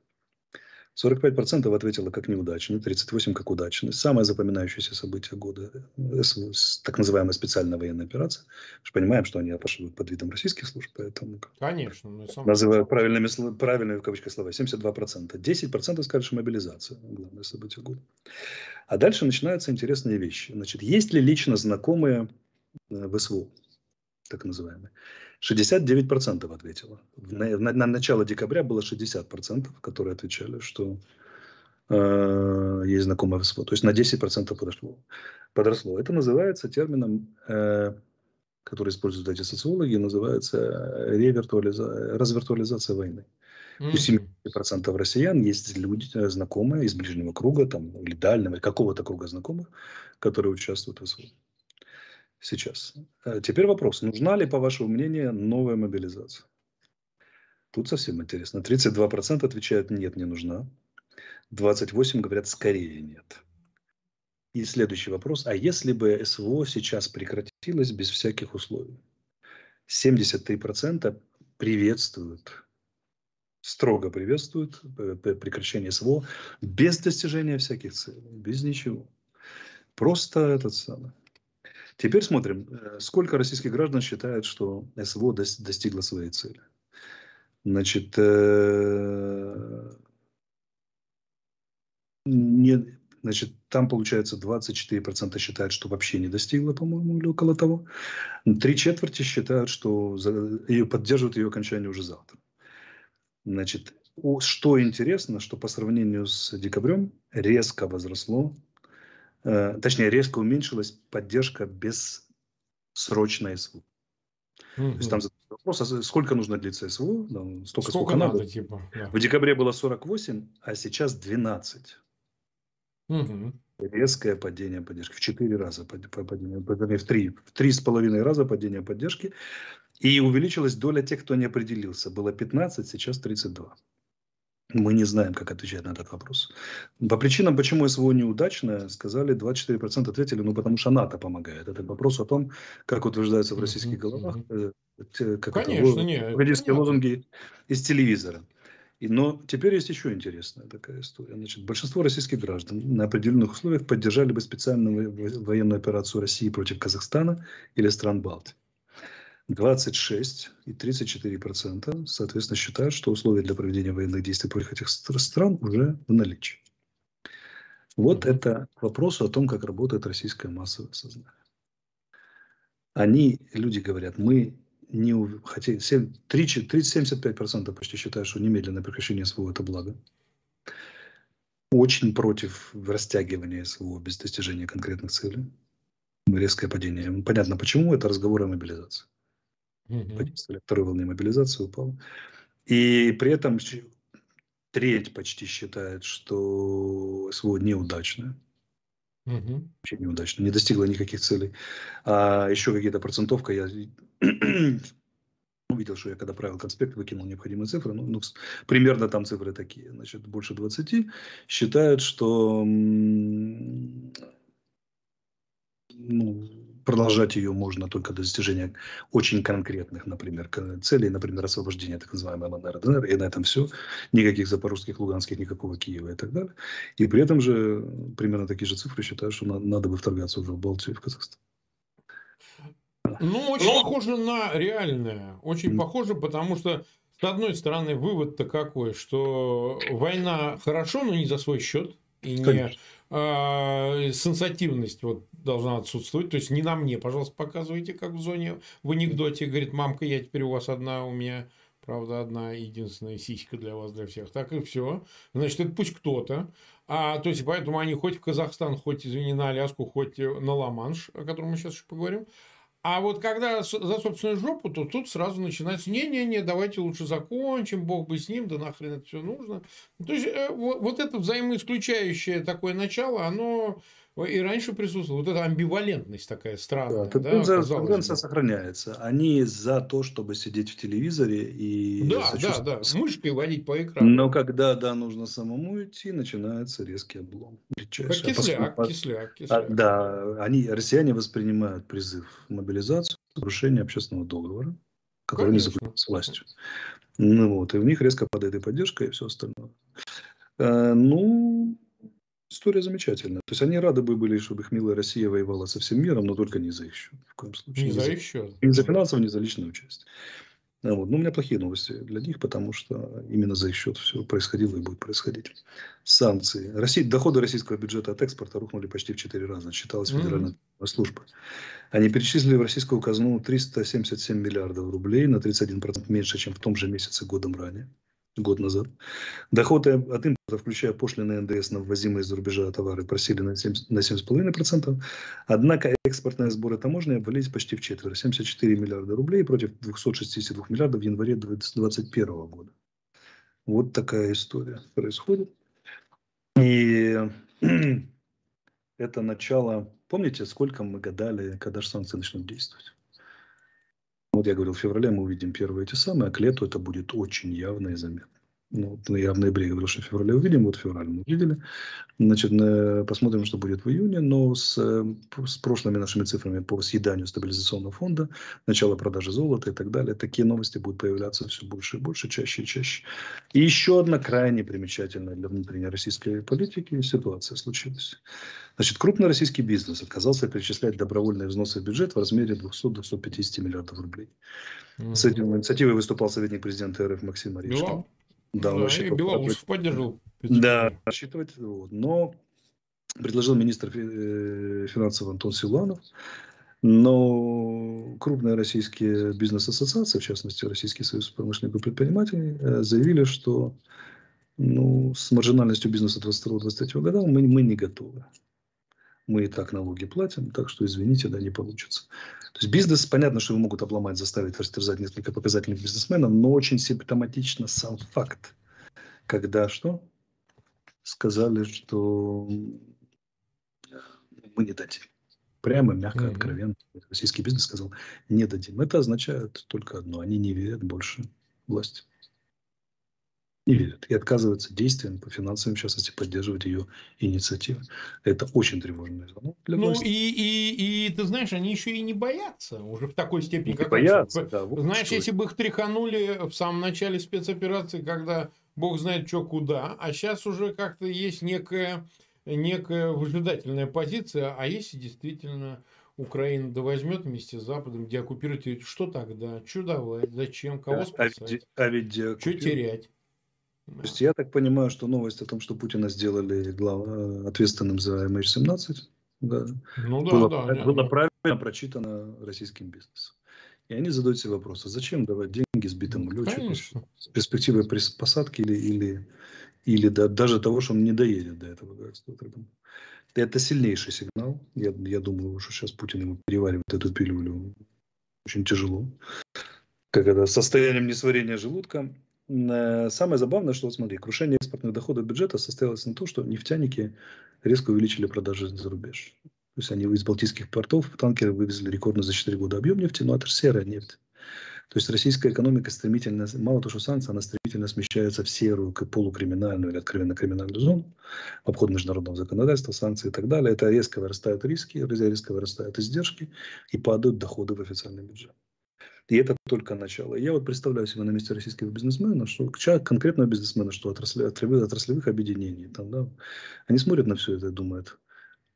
45% ответило как неудачный, 38% как удачный. Самое запоминающееся событие года – так называемая специальная военная операция. Мы же понимаем, что они опрашивают под видом российских служб, поэтому… Конечно. Ну, сам... Называю правильными, правильными в кавычках слова. 72%. 10% скажут, что мобилизация – главное событие года. А дальше начинаются интересные вещи. Значит, есть ли лично знакомые э, в СВО, так называемые? 69% ответило. На, на, на начало декабря было 60%, которые отвечали, что э, есть знакомое ВСВО. То есть на 10% подошло, подросло. Это называется термином, э, который используют эти социологи, называется ревиртуализа... развиртуализация войны. Mm-hmm. У 70% россиян есть люди, э, знакомые из ближнего круга, там, или дальнего, или какого-то круга знакомых, которые участвуют в СВО сейчас. Э, теперь вопрос, нужна ли, по вашему мнению, новая мобилизация? Тут совсем интересно. 32% отвечают нет, не нужна. 28% говорят скорее нет. И следующий вопрос. А если бы СВО сейчас прекратилось без всяких условий? 73% приветствуют, строго приветствуют э, прекращение СВО без достижения всяких целей, без ничего. Просто этот самый. Теперь смотрим, э, сколько российских граждан считают, что СВО достигло своей цели. Значит, э, не, значит, там получается 24% считают, что вообще не достигла, по-моему, или около того. Три четверти считают, что ее поддерживают ее окончание уже завтра. Значит, что интересно, что по сравнению с декабрем резко возросло точнее, резко уменьшилась поддержка бессрочной СВО. Mm-hmm. То есть там вопрос, а сколько нужно длиться СВО? Да, столько, сколько, сколько надо. надо типа, да. В декабре было 48, а сейчас 12. Угу. Резкое падение поддержки. В 4 раза падение, в 3, в 3,5 раза падение поддержки. И увеличилась доля тех, кто не определился. Было 15, сейчас 32. Мы не знаем, как отвечать на этот вопрос. По причинам, почему СВО неудачно, сказали 24% ответили, ну потому что НАТО помогает. Это вопрос о том, как утверждается в российских головах, э, как Конечно, это, нет. Политические лозунги из телевизора. И, но теперь есть еще интересная такая история. Значит, большинство российских граждан на определенных условиях поддержали бы специальную военную операцию России против Казахстана или стран Балтии. 26 и 34 процента, соответственно, считают, что условия для проведения военных действий против этих стран уже в наличии. Вот это к вопросу о том, как работает российское массовое сознание. Они, люди говорят, мы не хотели, 30-75% почти считают, что немедленное прекращение СВО – это благо. Очень против растягивания СВО без достижения конкретных целей. Резкое падение. Понятно, почему это разговор о мобилизации угу. почувствовали второй волны мобилизации, упал. И при этом треть почти считает, что СВО неудачное. Угу. Вообще неудачно, не достигла никаких целей. А еще какие-то процентовка, я увидел, что я когда правил конспект, выкинул необходимые цифры, ну, ну, примерно там цифры такие, значит, больше 20, считают, что ну, продолжать ее можно только до достижения очень конкретных, например, целей, например, освобождения так называемой ЛНР, ДНР, и на этом все. Никаких запорожских, луганских, никакого Киева и так далее. И при этом же примерно такие же цифры считают, что надо, надо бы вторгаться уже в Балтию и в Казахстан. Ну, очень Но... похоже на реальное. Очень mm. похоже, потому что, с одной стороны, вывод-то какой, что война хорошо, но не за свой счет. И не сенсативность вот должна отсутствовать. То есть не на мне, пожалуйста, показывайте, как в зоне в анекдоте. Говорит, мамка, я теперь у вас одна, у меня правда, одна единственная сиська для вас, для всех. Так и все. Значит, это пусть кто-то. А, то есть, поэтому они хоть в Казахстан, хоть, извини, на Аляску, хоть на Ла-Манш, о котором мы сейчас еще поговорим, а вот когда за собственную жопу, то тут сразу начинается, не-не-не, давайте лучше закончим, бог бы с ним, да нахрен это все нужно. То есть, э, вот, вот это взаимоисключающее такое начало, оно и раньше присутствовала. Вот эта амбивалентность такая странная. Да, да, тенденция сохраняется. Они за то, чтобы сидеть в телевизоре и... Да, да, да, мышкой водить по экрану. Но когда, да, нужно самому идти, начинается резкий облом. Как кисляк, а кисляк, кисляк. А, да, они, россияне воспринимают призыв в мобилизацию, нарушение общественного договора, который Конечно. не заключен с властью. Ну вот, и в них резко падает и поддержка, и все остальное. А, ну, История замечательная. То есть они рады бы были, чтобы их милая Россия воевала со всем миром, но только не за их счет. В коем случае. Не, не за их счет. Не за финансовое, не за личное участие. А вот. Но у меня плохие новости для них, потому что именно за их счет все происходило и будет происходить. Санкции. Россия, доходы российского бюджета от экспорта рухнули почти в 4 раза, считалась Федеральная mm-hmm. служба. Они перечислили в российскую казну 377 миллиардов рублей, на 31% меньше, чем в том же месяце годом ранее год назад. Доходы от импорта, включая пошлины НДС на ввозимые из-за рубежа товары, просили на 7,5%. На Однако экспортные сборы таможни обвалились почти в четверо. 74 миллиарда рублей против 262 миллиардов в январе 2021 года. Вот такая история происходит. И это начало... Помните, сколько мы гадали, когда же санкции начнут действовать? Вот я говорил, в феврале мы увидим первые эти самые, а к лету это будет очень явно и заметно. Ну, я в ноябре говорил, что в феврале увидим, вот в феврале мы увидели. Значит, посмотрим, что будет в июне, но с, с прошлыми нашими цифрами по съеданию стабилизационного фонда, начало продажи золота и так далее, такие новости будут появляться все больше и больше, чаще и чаще. И еще одна крайне примечательная для внутренней российской политики ситуация случилась. Значит, крупный российский бизнес отказался перечислять добровольные взносы в бюджет в размере 200-250 миллиардов рублей. Mm-hmm. С этим инициативой выступал советник президента РФ Максим Орешкин. Да, он да, и Белоусов поддержал. Да, рассчитывать. Вот. Но предложил министр э, финансов Антон Силуанов. Но крупные российские бизнес-ассоциации, в частности Российский союз промышленников и предпринимателей, э, заявили, что ну, с маржинальностью бизнеса 22-23 года мы, мы не готовы. Мы и так налоги платим, так что, извините, да, не получится. То есть бизнес, понятно, что его могут обломать, заставить растерзать несколько показательных бизнесменов, но очень симптоматично сам факт, когда что? Сказали, что мы не дадим. Прямо, мягко, откровенно. Российский бизнес сказал, не дадим. Это означает только одно. Они не верят больше власти не верят и отказываются действиям по финансовым, в частности, поддерживать ее инициативы. Это очень тревожный звонок для Ну, и, и, и ты знаешь, они еще и не боятся уже в такой степени, не как боятся, раньше. да, вот Знаешь, если бы их тряханули в самом начале спецоперации, когда бог знает, что куда, а сейчас уже как-то есть некая, некая выжидательная позиция, а если действительно Украина да возьмет вместе с Западом, где оккупирует, что тогда? Что давать? Зачем? Кого спасать? А ведь, а ведь что терять? То есть я так понимаю, что новость о том, что Путина сделали глав... Э, ответственным за MH17, да, ну, да, было, да, было да. правильно прочитано российским бизнесом. И они задают себе вопрос, а зачем давать деньги сбитому ну, летчику с перспективой посадки или, или, или да, даже того, что он не доедет до этого государства. Это сильнейший сигнал. Я, я думаю, что сейчас Путин ему переваривает эту пилюлю очень тяжело. Как это состоянием несварения желудка. Э, самое забавное, что, вот смотри, крушение экспортных доходов бюджета состоялось на том, что нефтяники резко увеличили продажи за рубеж. То есть они из балтийских портов танкеры вывезли рекордно за 4 года объем нефти, но это же серая нефть. То есть российская экономика стремительно, мало того, что санкции, она стремительно смещается в серую, полукриминальную или откровенно криминальную зону, в обход международного законодательства, санкции и так далее. Это резко вырастают риски, резко вырастают издержки и падают доходы в официальный бюджет. И это только начало. Я вот представляю себе на месте российского бизнесмена, что конкретного бизнесмена, что отраслевых, отраслевых объединений, там, да, они смотрят на все это и думают,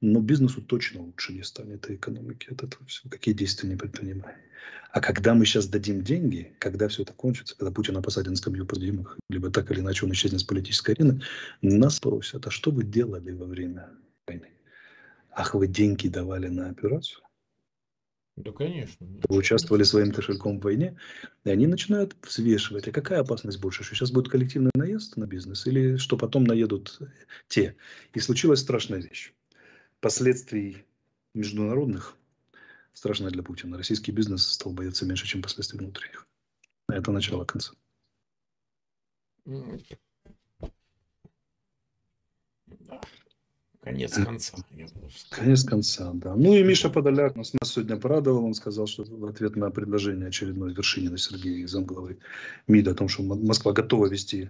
но бизнесу точно лучше не станет, и экономике от этого все. Какие действия не предпринимаем. А когда мы сейчас дадим деньги, когда все это кончится, когда Путина посадят на скамью подъемных, либо так или иначе он исчезнет с политической арены, нас спросят, а что вы делали во время войны? Ах, вы деньги давали на операцию? Да, конечно. Вы участвовали своим кошельком в войне, и они начинают взвешивать, а какая опасность больше, что сейчас будет коллективный наезд на бизнес, или что потом наедут те. И случилась страшная вещь. Последствий международных страшная для Путина. Российский бизнес стал бояться меньше, чем последствий внутренних. Это начало конца. Да. Конец конца. Конец конца, да. Ну и Миша Подоляк нас, нас сегодня порадовал. Он сказал, что в ответ на предложение очередной Вершинина Сергея, замглавы МИД, о том, что Москва готова вести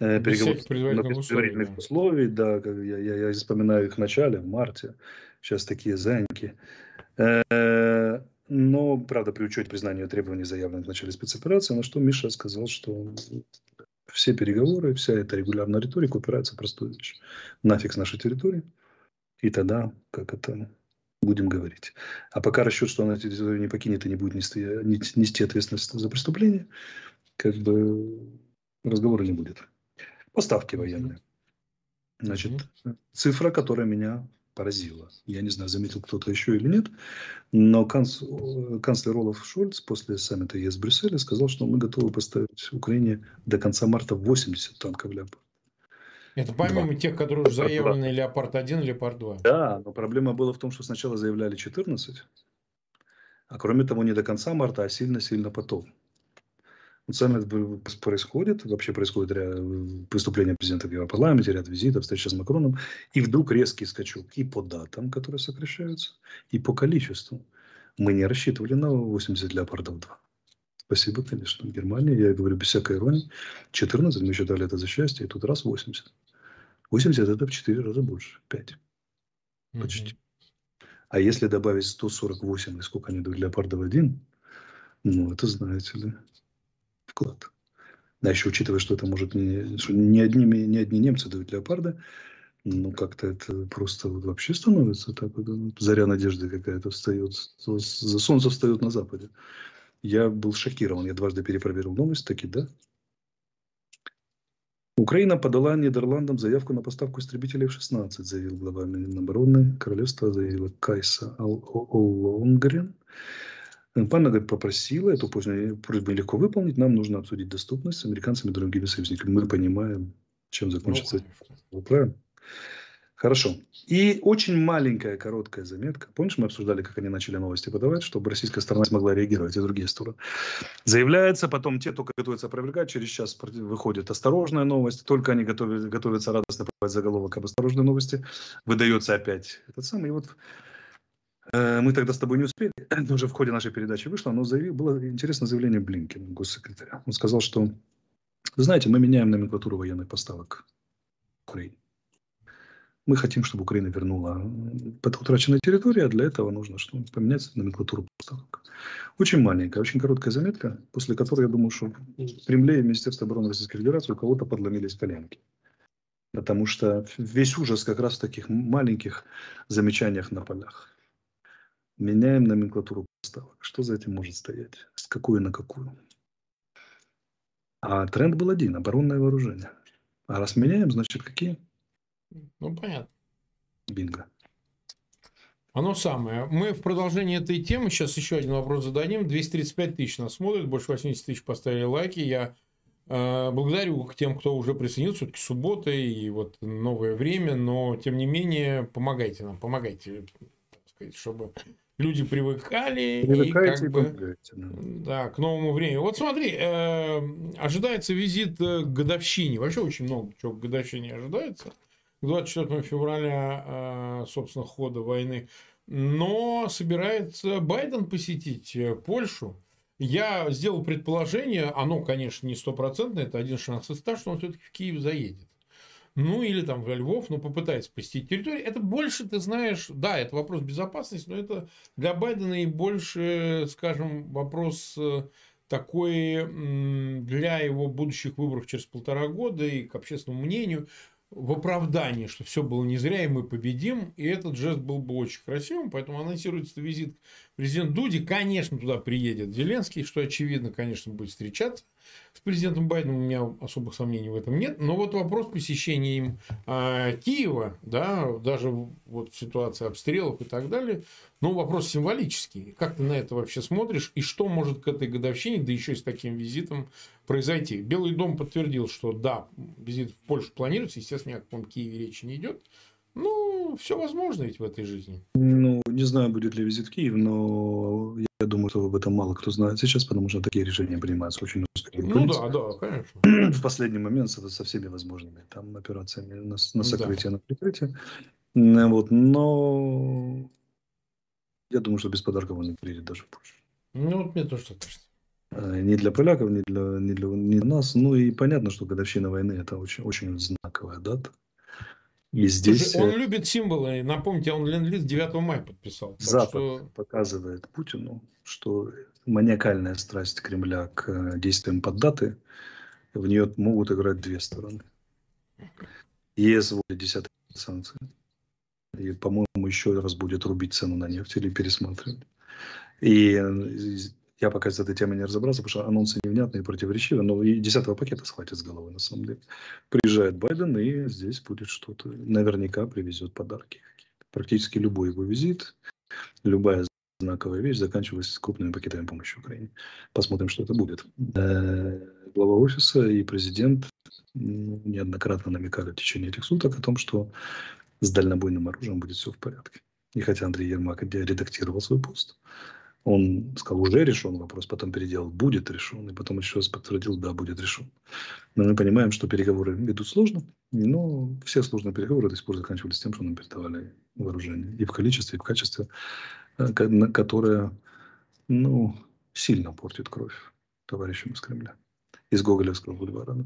э, переговоры на предварительных условий. Да, я, я, я вспоминаю их в начале, в марте. Сейчас такие заньки. Э, но, правда, при учете признания требований, заявленных в начале спецоперации, на что Миша сказал, что все переговоры, вся эта регулярная риторика упирается в простую вещь. Нафиг с нашей территории. И тогда, как это, будем говорить. А пока расчет, что она территорию не покинет и не будет нести, нести ответственность за преступление, как бы разговора не будет. Поставки военные. Значит, цифра, которая меня поразила. Я не знаю, заметил кто-то еще или нет, но канц... канцлер Олаф Шольц после саммита ЕС в Брюсселе сказал, что мы готовы поставить Украине до конца марта 80 танков «Леопард». Это помимо Два. тех, которые уже заявлены «Леопард-1» и «Леопард-2». Да, но проблема была в том, что сначала заявляли 14, а кроме того не до конца марта, а сильно-сильно потом. Саммит происходит, вообще происходит ряд преступления президента в Европарламенте, ряд визитов, встреча с Макроном, и вдруг резкий скачок и по датам, которые сокращаются, и по количеству. Мы не рассчитывали на 80 леопардов 2. Спасибо, конечно, Германия, я говорю без всякой иронии. 14 мы считали это за счастье, и тут раз 80. 80 это в 4 раза больше, 5. Почти. Mm-hmm. А если добавить 148, и сколько они дают леопардов 1, ну, это знаете ли, вклад. Да, еще учитывая, что это может не, что не, одни, не одни немцы дают леопарда, ну, как-то это просто вот вообще становится так вот, ну, заря надежды какая-то встает, солнце встает на западе. Я был шокирован, я дважды перепроверил новость, таки, да. Украина подала Нидерландам заявку на поставку истребителей F-16, заявил глава Минобороны королевства, заявила Кайса Оллонгрен. Панна говорит, попросила, эту просьбу легко выполнить, нам нужно обсудить доступность с американцами и другими союзниками. Мы понимаем, чем закончится. Ну, правильно? Хорошо. И очень маленькая, короткая заметка. Помнишь, мы обсуждали, как они начали новости подавать, чтобы российская сторона смогла реагировать, и другие стороны. Заявляется, потом те только готовятся опровергать, через час выходит осторожная новость, только они готовят, готовятся радостно подавать заголовок об осторожной новости, выдается опять этот самый. И вот Э, мы тогда с тобой не успели, это уже в ходе нашей передачи вышло, но заявил, было интересное заявление Блинкина, госсекретаря. Он сказал, что, знаете, мы меняем номенклатуру военных поставок Украине. Мы хотим, чтобы Украина вернула утраченные территории, а для этого нужно что? поменять номенклатуру поставок. Очень маленькая, очень короткая заметка, после которой, я думаю, что в Кремле и Министерстве обороны Российской Федерации у кого-то подломились коленки. Потому что весь ужас как раз в таких маленьких замечаниях на полях. Меняем номенклатуру поставок. Что за этим может стоять? С какую на какую? А тренд был один – оборонное вооружение. А раз меняем, значит какие? Ну, понятно. Бинго. Оно самое. Мы в продолжении этой темы сейчас еще один вопрос зададим. 235 тысяч нас смотрят, больше 80 тысяч поставили лайки. Я э, благодарю тем, кто уже присоединился. Все-таки суббота и вот новое время, но тем не менее помогайте нам, помогайте, сказать, чтобы люди привыкали. Привыкаете и, как и бы, да. да, к новому времени. Вот смотри, э, ожидается визит к годовщине. Вообще очень много чего к годовщине ожидается. К 24 февраля, э, собственно, хода войны. Но собирается Байден посетить э, Польшу. Я сделал предположение, оно, конечно, не стопроцентное, это один шанс из ста, что он все-таки в Киев заедет. Ну, или там в Львов, ну, попытается посетить территорию. Это больше, ты знаешь, да, это вопрос безопасности, но это для Байдена и больше, скажем, вопрос э, такой для его будущих выборов через полтора года и к общественному мнению в оправдании, что все было не зря, и мы победим. И этот жест был бы очень красивым, поэтому анонсируется визит президента Дуди. Конечно, туда приедет Зеленский, что очевидно, конечно, будет встречаться с президентом Байденом, у меня особых сомнений в этом нет. Но вот вопрос посещения им э, Киева, да, даже вот ситуация обстрелов и так далее, ну, вопрос символический. Как ты на это вообще смотришь? И что может к этой годовщине, да еще и с таким визитом, произойти? Белый дом подтвердил, что да, визит в Польшу планируется. Естественно, ни о каком Киеве речи не идет. Ну, все возможно ведь в этой жизни. Ну, не знаю, будет ли визит в Киев, но я думаю, что об этом мало кто знает сейчас, потому что такие решения принимаются очень успешно. Ну да, да, конечно. В последний момент со, со всеми возможными там операциями на, на сокрытие, да. на прикрытие. Вот, но я думаю, что без подарков он не приедет даже в Польшу. Ну, вот мне тоже так кажется. Э, ни для поляков, ни для, ни для, ни для нас. Ну и понятно, что годовщина войны это очень, очень знаковая дата. И здесь... Слушай, он э, любит символы. Напомните, он Ленд-лиз 9 мая подписал. Запад что... показывает Путину, что маниакальная страсть Кремля к э, действиям под даты, в нее могут играть две стороны. ЕС вводит 10 санкции. И, по-моему, еще раз будет рубить цену на нефть или пересматривать. И я пока с этой темой не разобрался, потому что анонсы невнятные и противоречивые, но и десятого пакета схватит с головы, на самом деле. Приезжает Байден, и здесь будет что-то, наверняка привезет подарки. Практически любой его визит, любая знаковая вещь заканчивается крупными пакетами помощи Украине. Посмотрим, что это будет. Э, глава офиса и президент неоднократно намекали в течение этих суток о том, что с дальнобойным оружием будет все в порядке. И хотя Андрей Ермак редактировал свой пост, он сказал, уже решен вопрос, потом переделал, будет решен, и потом еще раз подтвердил, да, будет решен. Но мы понимаем, что переговоры идут сложно, но все сложные переговоры до сих пор заканчивались тем, что нам передавали вооружение. И в количестве, и в качестве, э, которое, ну, сильно портит кровь товарищам из Кремля. Из Гоголевского бульвара.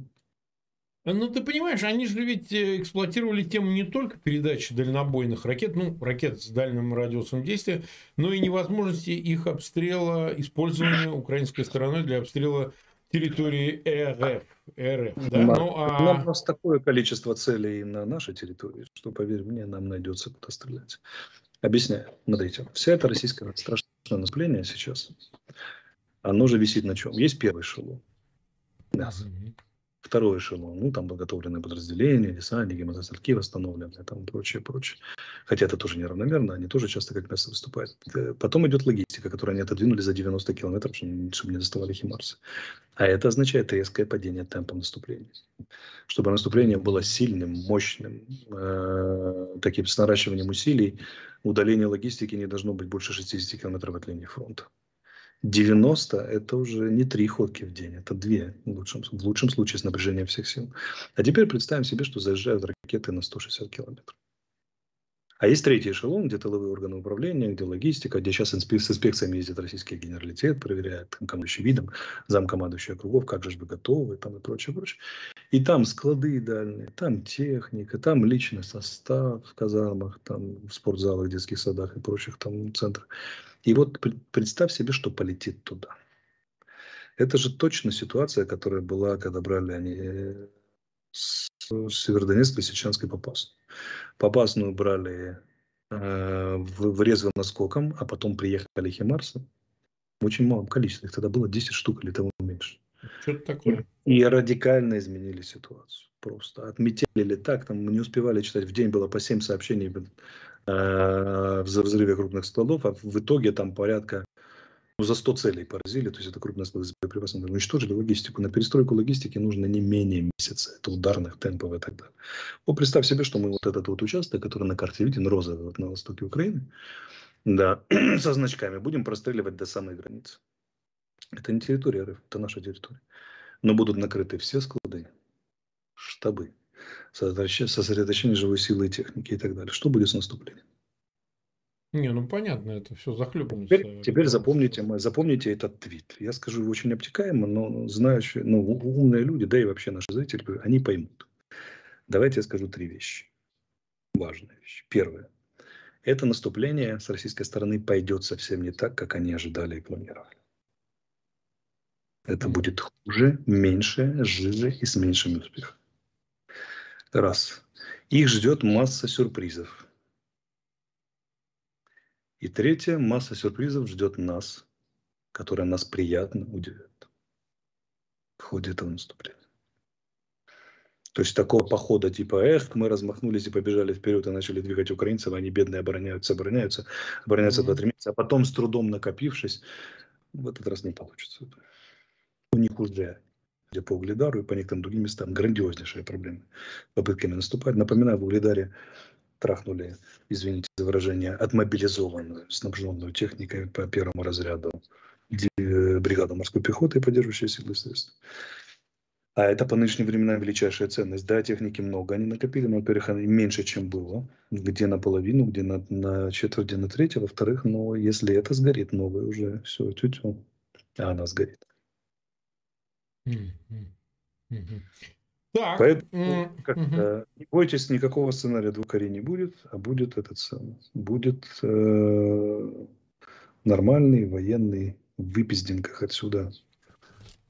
Ну, ты понимаешь, они же ведь э, эксплуатировали тему не только передачи дальнобойных ракет, ну, ракет с дальним радиусом действия, но и невозможности их обстрела, использования украинской стороной для обстрела территории РФ. РФ да? ну, а... Нам просто такое количество целей на нашей территории, что, поверь мне, нам найдется куда стрелять. Объясняю. Смотрите, вся эта российская страшное наступление сейчас, оно же висит на чем? Есть первый эшелон. Мясо. Mm-hmm второй эшелон, ну, там подготовленные подразделения, десантники, мотострелки восстановленные, там прочее, прочее. Хотя это тоже неравномерно, они тоже часто как мясо выступают. Э, потом идет логистика, которую они отодвинули за 90 километров, чтобы не доставали химарсы. А это означает резкое падение темпа наступления. Чтобы наступление было сильным, мощным, э, таким с наращиванием усилий, удаление логистики не должно быть больше 60 километров от линии фронта. 90 – это уже не три ходки в день, это две, в лучшем, в лучшем случае с напряжением всех сил. А теперь представим себе, что заезжают ракеты на 160 километров. А есть третий эшелон, где тыловые органы управления, где логистика, где сейчас с инспекциями ездит российский генералитет, проверяет командующий видом, замкомандующий округов, как же вы готовы, там и прочее, прочее. И там склады дальние, там техника, там личный состав в казармах, там в спортзалах, детских садах и прочих там центрах. И вот представь себе, что полетит туда. Это же точно ситуация, которая была, когда брали они э, с Северодонецк, Лисичанской Попасную. Попасную брали э, в, врезво наскоком, а потом приехали Химарсы. В очень малом количестве. Их тогда было 10 штук или того меньше. Что-то такое. И, и радикально изменили ситуацию. Просто отметили так, там мы не успевали читать. В день было по 7 сообщений в взрыве крупных складов, а в итоге там порядка ну, за 100 целей поразили, то есть это крупные склады с боеприпасами, уничтожили логистику. На перестройку логистики нужно не менее месяца, это ударных темпов и так далее. Вот представь себе, что мы вот этот вот участок, который на карте виден, розовый вот на востоке Украины, да, со значками, будем простреливать до самой границы. Это не территория РФ, это наша территория. Но будут накрыты все склады, штабы, сосредоточение живой силы и техники и так далее. Что будет с наступлением? Не, ну понятно, это все захлебнется. Теперь, теперь запомните, запомните этот твит. Я скажу его очень обтекаемо, но знающие, ну, умные люди, да и вообще наши зрители, они поймут. Давайте я скажу три вещи. Важные вещи. Первое. Это наступление с российской стороны пойдет совсем не так, как они ожидали и планировали. Это будет хуже, меньше, жиже и с меньшим успехом. Раз. Их ждет масса сюрпризов. И третье, масса сюрпризов ждет нас, которая нас приятно удивит в ходе этого наступления. То есть такого похода типа, эх, мы размахнулись и побежали вперед и начали двигать украинцев, они бедные обороняются, обороняются, обороняются mm-hmm. 2-3 месяца, а потом с трудом накопившись, в этот раз не получится. У них уже по Угледару и по некоторым другим местам грандиознейшие проблемы попытками наступать. Напоминаю, в Угледаре трахнули, извините за выражение, отмобилизованную, снабженную техникой по первому разряду бригаду морской пехоты и поддерживающие силы средств. А это по нынешним временам величайшая ценность. Да, техники много они накопили, но, во-первых, они меньше, чем было. Где наполовину, где на, на четверть, где на треть. А во-вторых, но если это сгорит, новое уже все, тю-тю, а она сгорит. Так. Поэтому как не бойтесь, никакого сценария двукорей не будет, а будет этот самый, будет э, нормальный военный выпиздинках отсюда.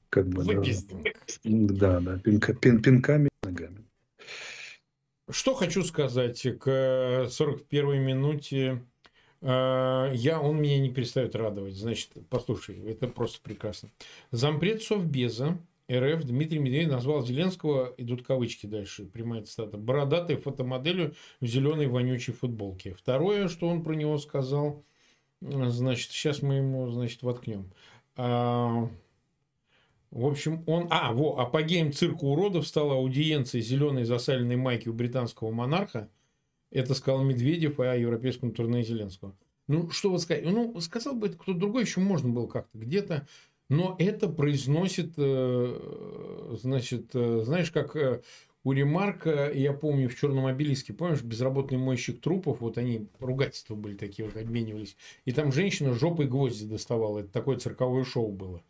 Как бы, да, да, пинка, пин, пинками ногами. Что хочу сказать к 41 минуте. Э, я, он меня не перестает радовать. Значит, послушай, это просто прекрасно. Зампред Совбеза РФ Дмитрий Медведев назвал Зеленского, идут кавычки дальше, прямая цитата, бородатой фотомоделью в зеленой вонючей футболке. Второе, что он про него сказал, значит, сейчас мы ему, значит, воткнем. А, в общем, он... А, во, апогеем цирка уродов стала аудиенция зеленой засаленной майки у британского монарха. Это сказал Медведев о европейском турне Зеленского. Ну, что вот сказать? Ну, сказал бы кто-то другой, еще можно было как-то где-то но это произносит, э, значит, э, знаешь, как э, у Ремарка, я помню, в Черном обелиске, помнишь, безработный мойщик трупов, вот они, ругательства были такие, вот обменивались. И там женщина жопой гвозди доставала. Это такое цирковое шоу было.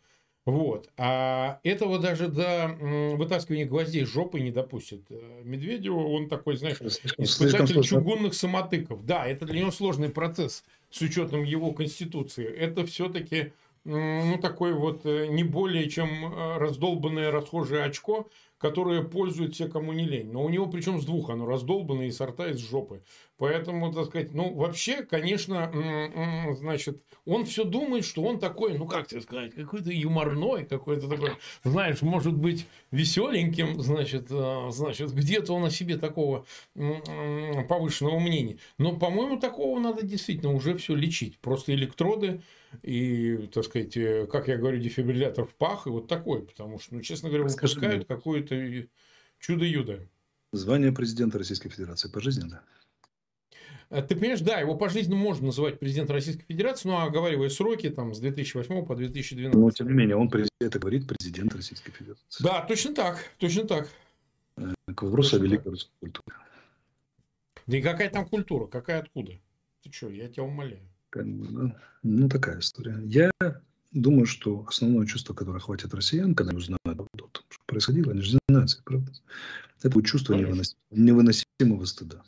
Вот. А этого даже до вытаскивания гвоздей жопой не допустит. Медведеву он такой, знаешь, испытатель чугунных самотыков. Да, это для него сложный процесс с учетом его конституции. Это все-таки ну, такой вот э, не более чем э, раздолбанное расхожее очко, которое пользует все, кому не лень. Но у него причем с двух оно раздолбанное и сорта из жопы. Поэтому, так сказать, ну, вообще, конечно, значит, он все думает, что он такой, ну, как тебе сказать, какой-то юморной, какой-то такой, знаешь, может быть, веселеньким, значит, э, значит, где-то он о себе такого повышенного мнения. Но, по-моему, такого надо действительно уже все лечить. Просто электроды и, так сказать, э, как я говорю, дефибриллятор в пах, и вот такой, потому что, ну, честно говоря, выпускают какое-то чудо-юдо. Звание президента Российской Федерации пожизненно. Э, ты понимаешь, да, его пожизненно можно называть президентом Российской Федерации, но оговаривая сроки там с 2008 по 2012. Но, тем не менее, он это говорит президент Российской Федерации. Да, точно так, точно так. Э, к вопросу о великой русской культуре. Да и какая там культура, какая откуда? Ты что, я тебя умоляю. Ну, такая история. Я думаю, что основное чувство, которое хватит россиян, когда узнают о том, что происходило, они же знают, правда? Это чувство невыносимого, невыносимого стыда.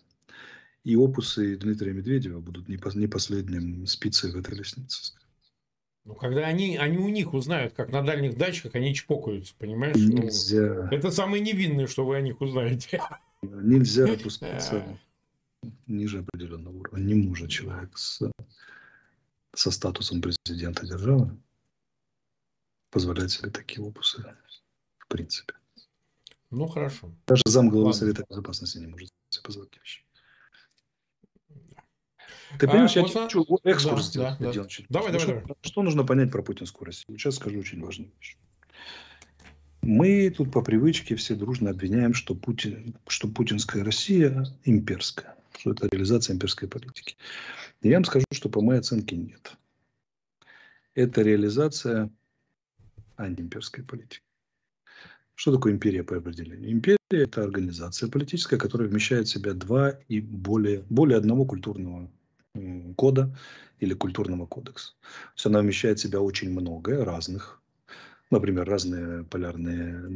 И опусы Дмитрия Медведева будут не, не последним спицей в этой лестнице. Ну, когда они, они у них узнают, как на дальних дачах они чпокаются, понимаешь? Нельзя. Ну, это самое невинное, что вы о них узнаете. Нельзя опускаться ниже определенного уровня. Не может человек с, со статусом президента державы позволять себе такие опусы принципе. Ну, хорошо. Даже зам главы Совета Безопасности не может себе позволить вещи. Ты понимаешь, а, я вот хочу экскурс да, сделать. Да, да. Давай, давай, что, давай. Что нужно понять про путинскую Россию? Сейчас скажу очень важную вещь. Мы тут по привычке все дружно обвиняем, что, Путин, что путинская Россия имперская, что это реализация имперской политики. И я вам скажу, что по моей оценке нет. Это реализация антиимперской политики. Что такое империя по определению? Империя – это организация политическая, которая вмещает в себя два и более, более одного культурного кода или культурного кодекса. То есть она вмещает в себя очень много разных, например, разные полярные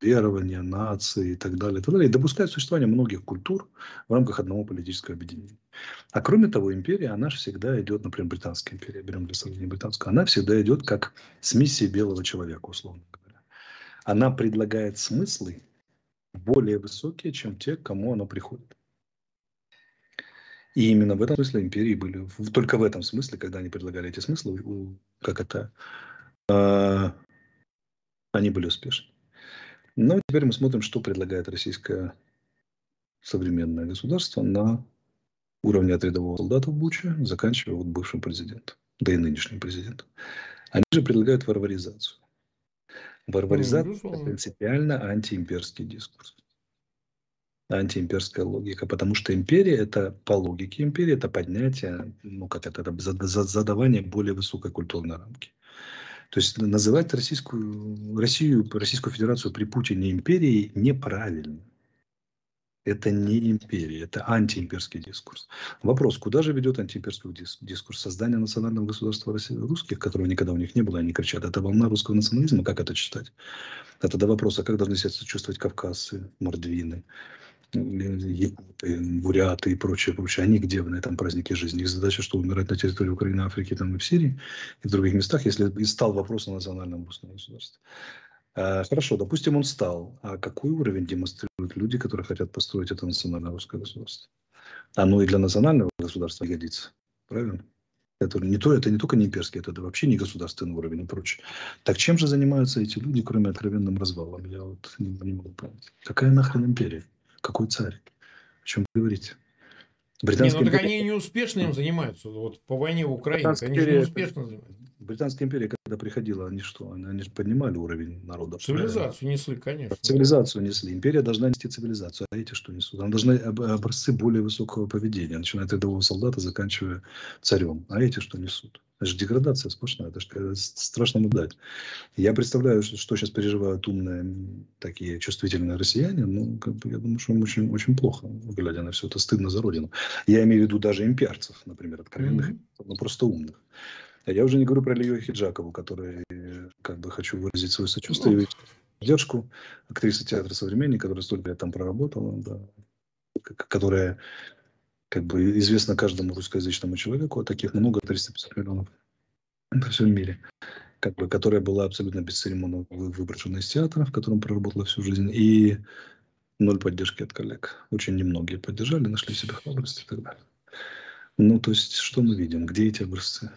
верования, нации и так далее, и, так далее, и допускает существование многих культур в рамках одного политического объединения. А кроме того, империя, она же всегда идет, например, британская империя, берем для сравнения британскую, она всегда идет как с миссией белого человека, условно говоря. Она предлагает смыслы более высокие, чем те, кому она приходит. И именно в этом смысле империи были, только в этом смысле, когда они предлагали эти смыслы, как это, э, они были успешны. Но теперь мы смотрим, что предлагает российское современное государство на уровне от рядового солдата в Буче, заканчивая вот бывшим президентом, да и нынешним президентом. Они же предлагают варваризацию. Варваризация ну, – принципиально антиимперский дискурс антиимперская логика, потому что империя это по логике империи это поднятие, ну как это, это задавание более высокой культурной рамки. То есть называть российскую, Россию, Российскую Федерацию при Путине империей неправильно. Это не империя, это антиимперский дискурс. Вопрос, куда же ведет антиимперский дискурс? Создание национального государства русских, которого никогда у них не было, они кричат, это волна русского национализма, как это читать? Это до вопроса, как должны себя чувствовать кавказцы, мордвины, якуты, буряты и прочее, прочее, они где на этом празднике жизни? Их задача, что умирать на территории Украины, Африки там, и в Сирии, и в других местах, если и стал вопрос о национальном государстве. А, хорошо, допустим, он стал. А какой уровень демонстрируют люди, которые хотят построить это национальное русское государство? Оно и для национального государства годится. Правильно? Это не, то, это не только не имперский, это вообще не государственный уровень и прочее. Так чем же занимаются эти люди, кроме откровенным развалом? Я вот не, не могу понять. Какая нахрен империя? Какой царь? О чем вы говорите? Британская не, ну так империя... они неуспешно им занимаются. Вот по войне в Украине они империя... неуспешно занимаются. Британская империя, когда приходила, они что? Они же поднимали уровень народа. Цивилизацию несли, конечно. Цивилизацию несли. Империя должна нести цивилизацию. А эти что несут? Она должна образцы более высокого поведения, начиная от рядового солдата, заканчивая царем. А эти что несут? Это же деградация сплошная. Это же страшно наблюдать. Я представляю, что, что сейчас переживают умные, такие чувствительные россияне. Ну, как бы, я думаю, что им очень, очень плохо, глядя на все это. Стыдно за родину. Я имею в виду даже имперцев, например, откровенных, mm-hmm. ну, просто умных. А я уже не говорю про Илью Хиджакову, который, как бы, хочу выразить свое сочувствие и поддержку. Актриса театра «Современник», которая столько лет там проработала, да, которая как бы известна каждому русскоязычному человеку, а таких много, 350 миллионов по всем мире, как бы, которая была абсолютно бесцеремонно выброшена из театра, в котором проработала всю жизнь, и ноль поддержки от коллег. Очень немногие поддержали, нашли себе храбрость и так далее. Ну, то есть, что мы видим? Где эти образцы?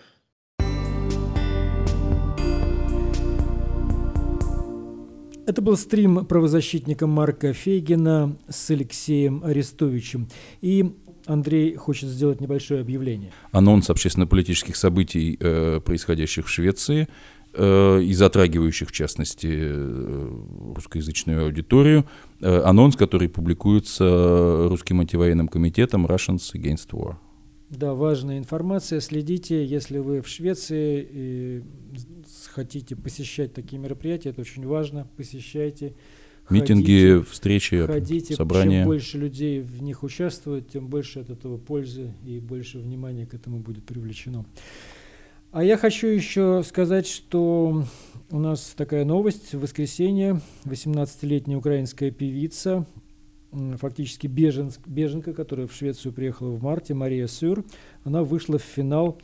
Это был стрим правозащитника Марка Фейгина с Алексеем Арестовичем. И Андрей хочет сделать небольшое объявление. Анонс общественно-политических событий, э, происходящих в Швеции, э, и затрагивающих, в частности, э, русскоязычную аудиторию. Анонс, который публикуется русским антивоенным комитетом Russians Against War. Да, важная информация. Следите, если вы в Швеции и хотите посещать такие мероприятия, это очень важно. Посещайте. Митинги, ходите, встречи, ходите, собрания. Чем больше людей в них участвует, тем больше от этого пользы и больше внимания к этому будет привлечено. А я хочу еще сказать, что у нас такая новость. В воскресенье 18-летняя украинская певица фактически беженск, беженка, которая в Швецию приехала в марте, Мария Сюр, она вышла в финал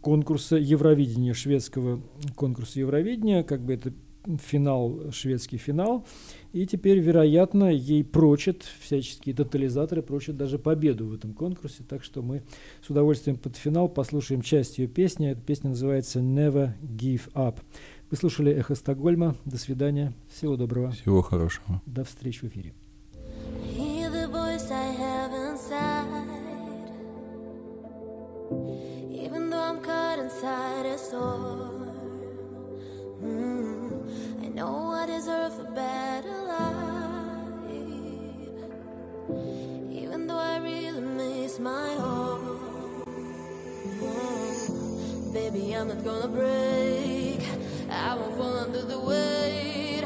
конкурса Евровидения, шведского конкурса Евровидения, как бы это финал, шведский финал, и теперь, вероятно, ей прочат, всяческие тотализаторы прочат даже победу в этом конкурсе, так что мы с удовольствием под финал послушаем часть ее песни, эта песня называется «Never Give Up». Вы слушали «Эхо Стокгольма», до свидания, всего доброго. Всего хорошего. До встречи в эфире. Even though I'm caught inside a storm, mm, I know I deserve a better life. Even though I really miss my home, mm, baby, I'm not gonna break. I won't fall under the weight.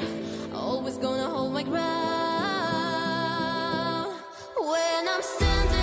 Always gonna hold my ground. when I'm standing